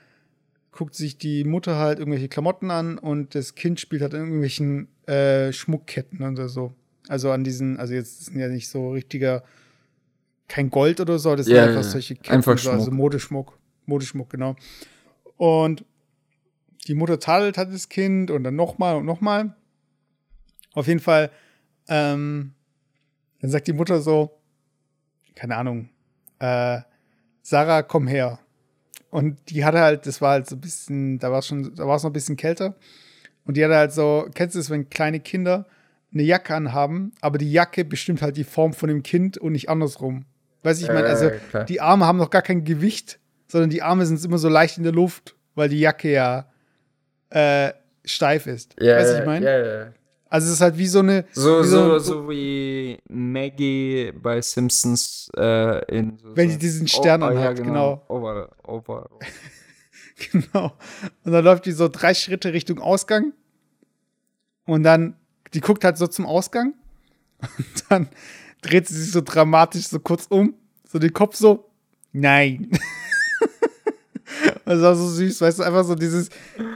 guckt sich die Mutter halt irgendwelche Klamotten an und das Kind spielt halt an irgendwelchen äh, Schmuckketten und so. Also an diesen, also jetzt sind ja nicht so richtiger, kein Gold oder so, das Ja, sind einfach solche Ketten, einfach so, also Schmuck. Modeschmuck. Modeschmuck, genau. Und die Mutter tadelt hat das Kind und dann nochmal und nochmal. Auf jeden Fall, ähm, dann sagt die Mutter so, keine Ahnung, äh, Sarah, komm her. Und die hatte halt, das war halt so ein bisschen, da war es schon, da war es noch ein bisschen kälter. Und die hatte halt so, kennst du das, wenn kleine Kinder eine Jacke anhaben, aber die Jacke bestimmt halt die Form von dem Kind und nicht andersrum. Weiß ich, ich meine, also Äh, die Arme haben noch gar kein Gewicht, sondern die Arme sind immer so leicht in der Luft, weil die Jacke ja äh, steif ist. Ja, weißt du, ich meine? ja, ja. Also es ist halt wie so eine. So, wie so, ein- so wie Maggie bei Simpsons äh, in so, Wenn so die diesen Stern oh, oh, ja, anhat, genau. Over, over. Genau. Und dann läuft die so drei Schritte Richtung Ausgang. Und dann, die guckt halt so zum Ausgang. Und dann dreht sie sich so dramatisch so kurz um. So den Kopf so. Nein. Das war so süß, weißt du, einfach so dieses,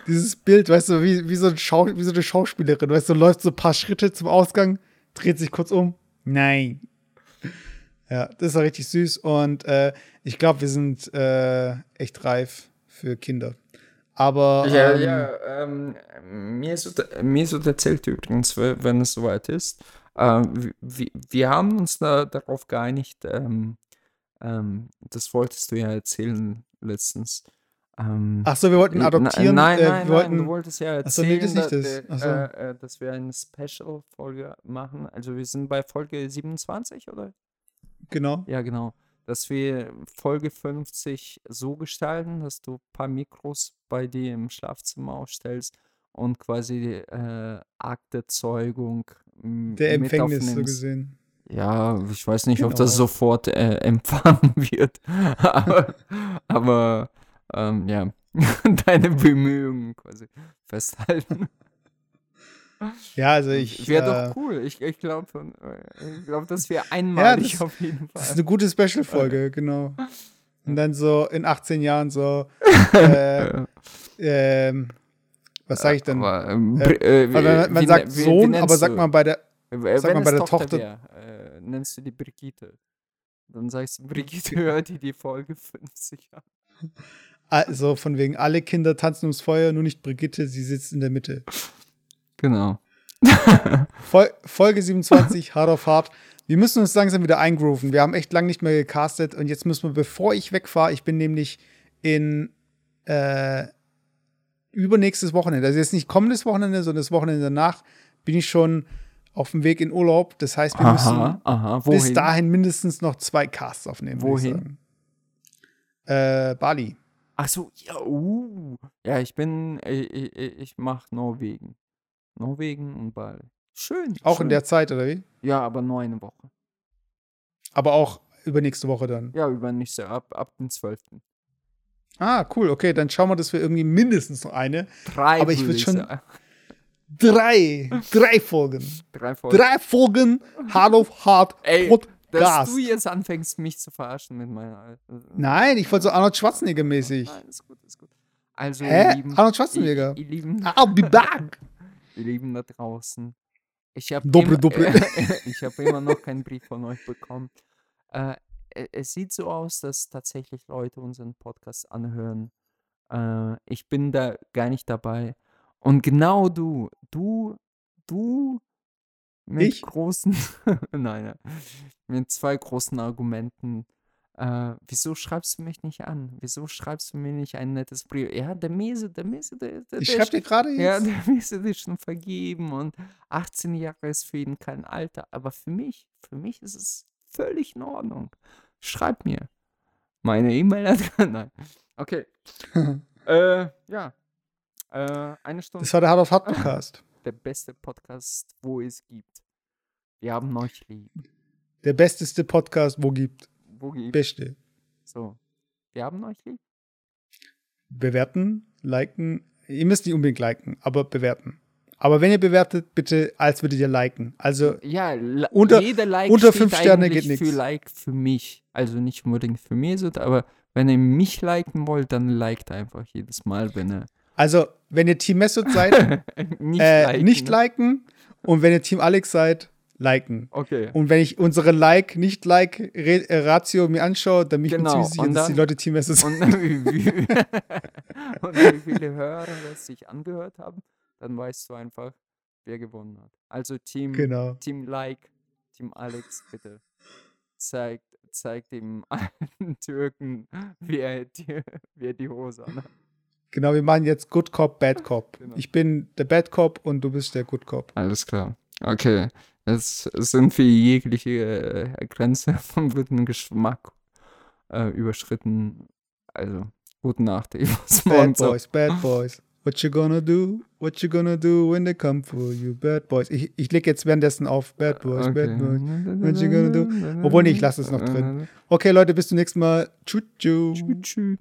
dieses Bild, weißt du, wie, wie, so ein Schau, wie so eine Schauspielerin, weißt du, läuft so ein paar Schritte zum Ausgang, dreht sich kurz um. Nein. Ja, das war richtig süß und äh, ich glaube, wir sind äh, echt reif für Kinder. Aber Ja, ähm, ja, ähm, mir, ist, mir ist erzählt übrigens, we- wenn es soweit ist. Ähm, wir, wir haben uns da darauf geeinigt, ähm, ähm, das wolltest du ja erzählen letztens. Ähm, ach so, wir wollten adoptieren. Nein, äh, nein, wir nein, wollten, du wolltest ja Ach so, erzählen, das ist nicht da- das. Ach so. äh, äh, dass wir eine Special-Folge machen. Also wir sind bei Folge 27, oder? genau. Ja, genau. Dass wir Folge 50 so gestalten, dass du ein paar Mikros bei dir im Schlafzimmer aufstellst und quasi die äh, Akte-Zeugung Der mit Empfängnis so gesehen. Ja, ich weiß nicht, ob das Genau. sofort äh, empfangen wird. aber aber ähm, ja, deine Bemühungen quasi festhalten. Ja, also ich. Wäre äh, doch cool. Ich, ich glaube, ich glaub, das wäre einmalig das- auf jeden Das ist Fall. eine gute Special-Folge, genau. Und dann so in 18 Jahren so, äh, ähm, was sage ich denn? Aber, ähm, Äh, äh, man, man wie sagt ne- wie- wie Sohn, aber nennst sagt man bei der, Äh, sag mal, wenn bei der Tochter- wär, äh, nennst du die Brigitte. Dann sagst du, Brigitte hört die die Folge 50 an. Also von wegen, alle Kinder tanzen ums Feuer, nur nicht Brigitte, sie sitzt in der Mitte. Genau. Fol Folge 27, hart auf hart. Wir müssen uns langsam wieder eingrooven. Wir haben echt lange nicht mehr gecastet und jetzt müssen wir, bevor ich wegfahre, ich bin nämlich in äh, übernächstes Wochenende, also jetzt nicht kommendes Wochenende, sondern das Wochenende danach, bin ich schon auf dem Weg in Urlaub. Das heißt, wir müssen Aha, aha. Wohin? bis dahin mindestens noch zwei Casts aufnehmen. Wohin? Äh, Bali. Ach so, ja, uh. Ja, ich bin, ich, ich, ich mach Norwegen. Norwegen und Bali. Schön. Auch schön. in der Zeit, oder wie? Ja, aber nur eine Woche. Aber auch übernächste Woche dann. Ja, übernächste, ab, ab dem 12. Ah, cool. Okay, dann schauen wir, dass wir irgendwie mindestens noch eine. Drei. Aber ich würde würd schon- sagen. Drei. Drei Folgen. Drei Folgen. Drei Folgen Hard of Hard Ey, dass Podcast. du jetzt anfängst, mich zu verarschen mit meiner. äh, Nein, ich wollte so Arnold Schwarzenegger mäßig. Nein, ist gut, ist gut. Also, Hä? ihr Lieben, Arnold Schwarzenegger. Ihr, ihr, Lieben, I'll be back. ihr Lieben da draußen. Ich habe immer, dobre. ich hab immer noch keinen Brief von euch bekommen. Äh, e- es sieht so aus, dass tatsächlich Leute unseren Podcast anhören. Äh, ich bin da gar nicht dabei. Und genau du, du, du mit Ich? großen, nein, mit zwei großen Argumenten. Äh, wieso schreibst du mich nicht an? Wieso schreibst du mir nicht ein nettes Brief? Ja, der Mese, der Mese, der, der, Ich der schreibe dir gerade ja, jetzt. der Mese ist schon vergeben und 18 Jahre ist für ihn kein Alter. Aber für mich, für mich ist es völlig in Ordnung. Schreib mir. Meine E-Mail-Adresse. Nein. Okay. Äh, ja. Äh, eine Stunde. Das war der Hard of Hard Podcast. Der beste Podcast, wo es gibt. Wir haben euch lieb. Der besteste Podcast, wo gibt. Wo gibt Beste. So. Wir haben euch lieb. Bewerten, liken. Ihr müsst nicht unbedingt liken, aber bewerten. Aber wenn ihr bewertet, bitte als würdet ihr liken. Also Ja, Unter- Like unter fünf Sterne geht für nix. Like für mich. Also nicht unbedingt für Mesut, aber wenn ihr mich liken wollt, dann liked einfach jedes Mal, wenn ihr Also, wenn ihr Team Messut seid, nicht äh, liken. nicht liken. Und wenn ihr Team Alex seid, liken. Okay. Und wenn ich unsere Like-Nicht-Like-Ratio mir anschaue, dann bin ich mir Genau, ziemlich sicher, dass die Leute Team Messut sind. Und und wie viele Hörer das sich angehört haben, dann weißt du einfach, wer gewonnen hat. Also Team, Genau. Team Like, Team Alex, bitte. Zeigt, zeigt dem alten Türken, wer die, wer die Hose anhat. Genau, wir machen jetzt Good Cop, Bad Cop. Genau. Ich bin der Bad Cop und du bist der Good Cop. Alles klar. Okay. Jetzt sind wir jegliche äh, Grenze vom guten Geschmack äh, überschritten. Also, gute Nacht, Evas Bad Monster. Boys, Bad Boys. What you gonna do? What you gonna do when they come for you? Bad Boys. Ich, ich leg jetzt währenddessen auf Bad Boys, Bad Boys. What you gonna do? Obwohl, nee, ich lass es noch drin. Okay, Leute, bis zum nächsten Mal. Tschüss. tschüss. Tschüss. tschüss.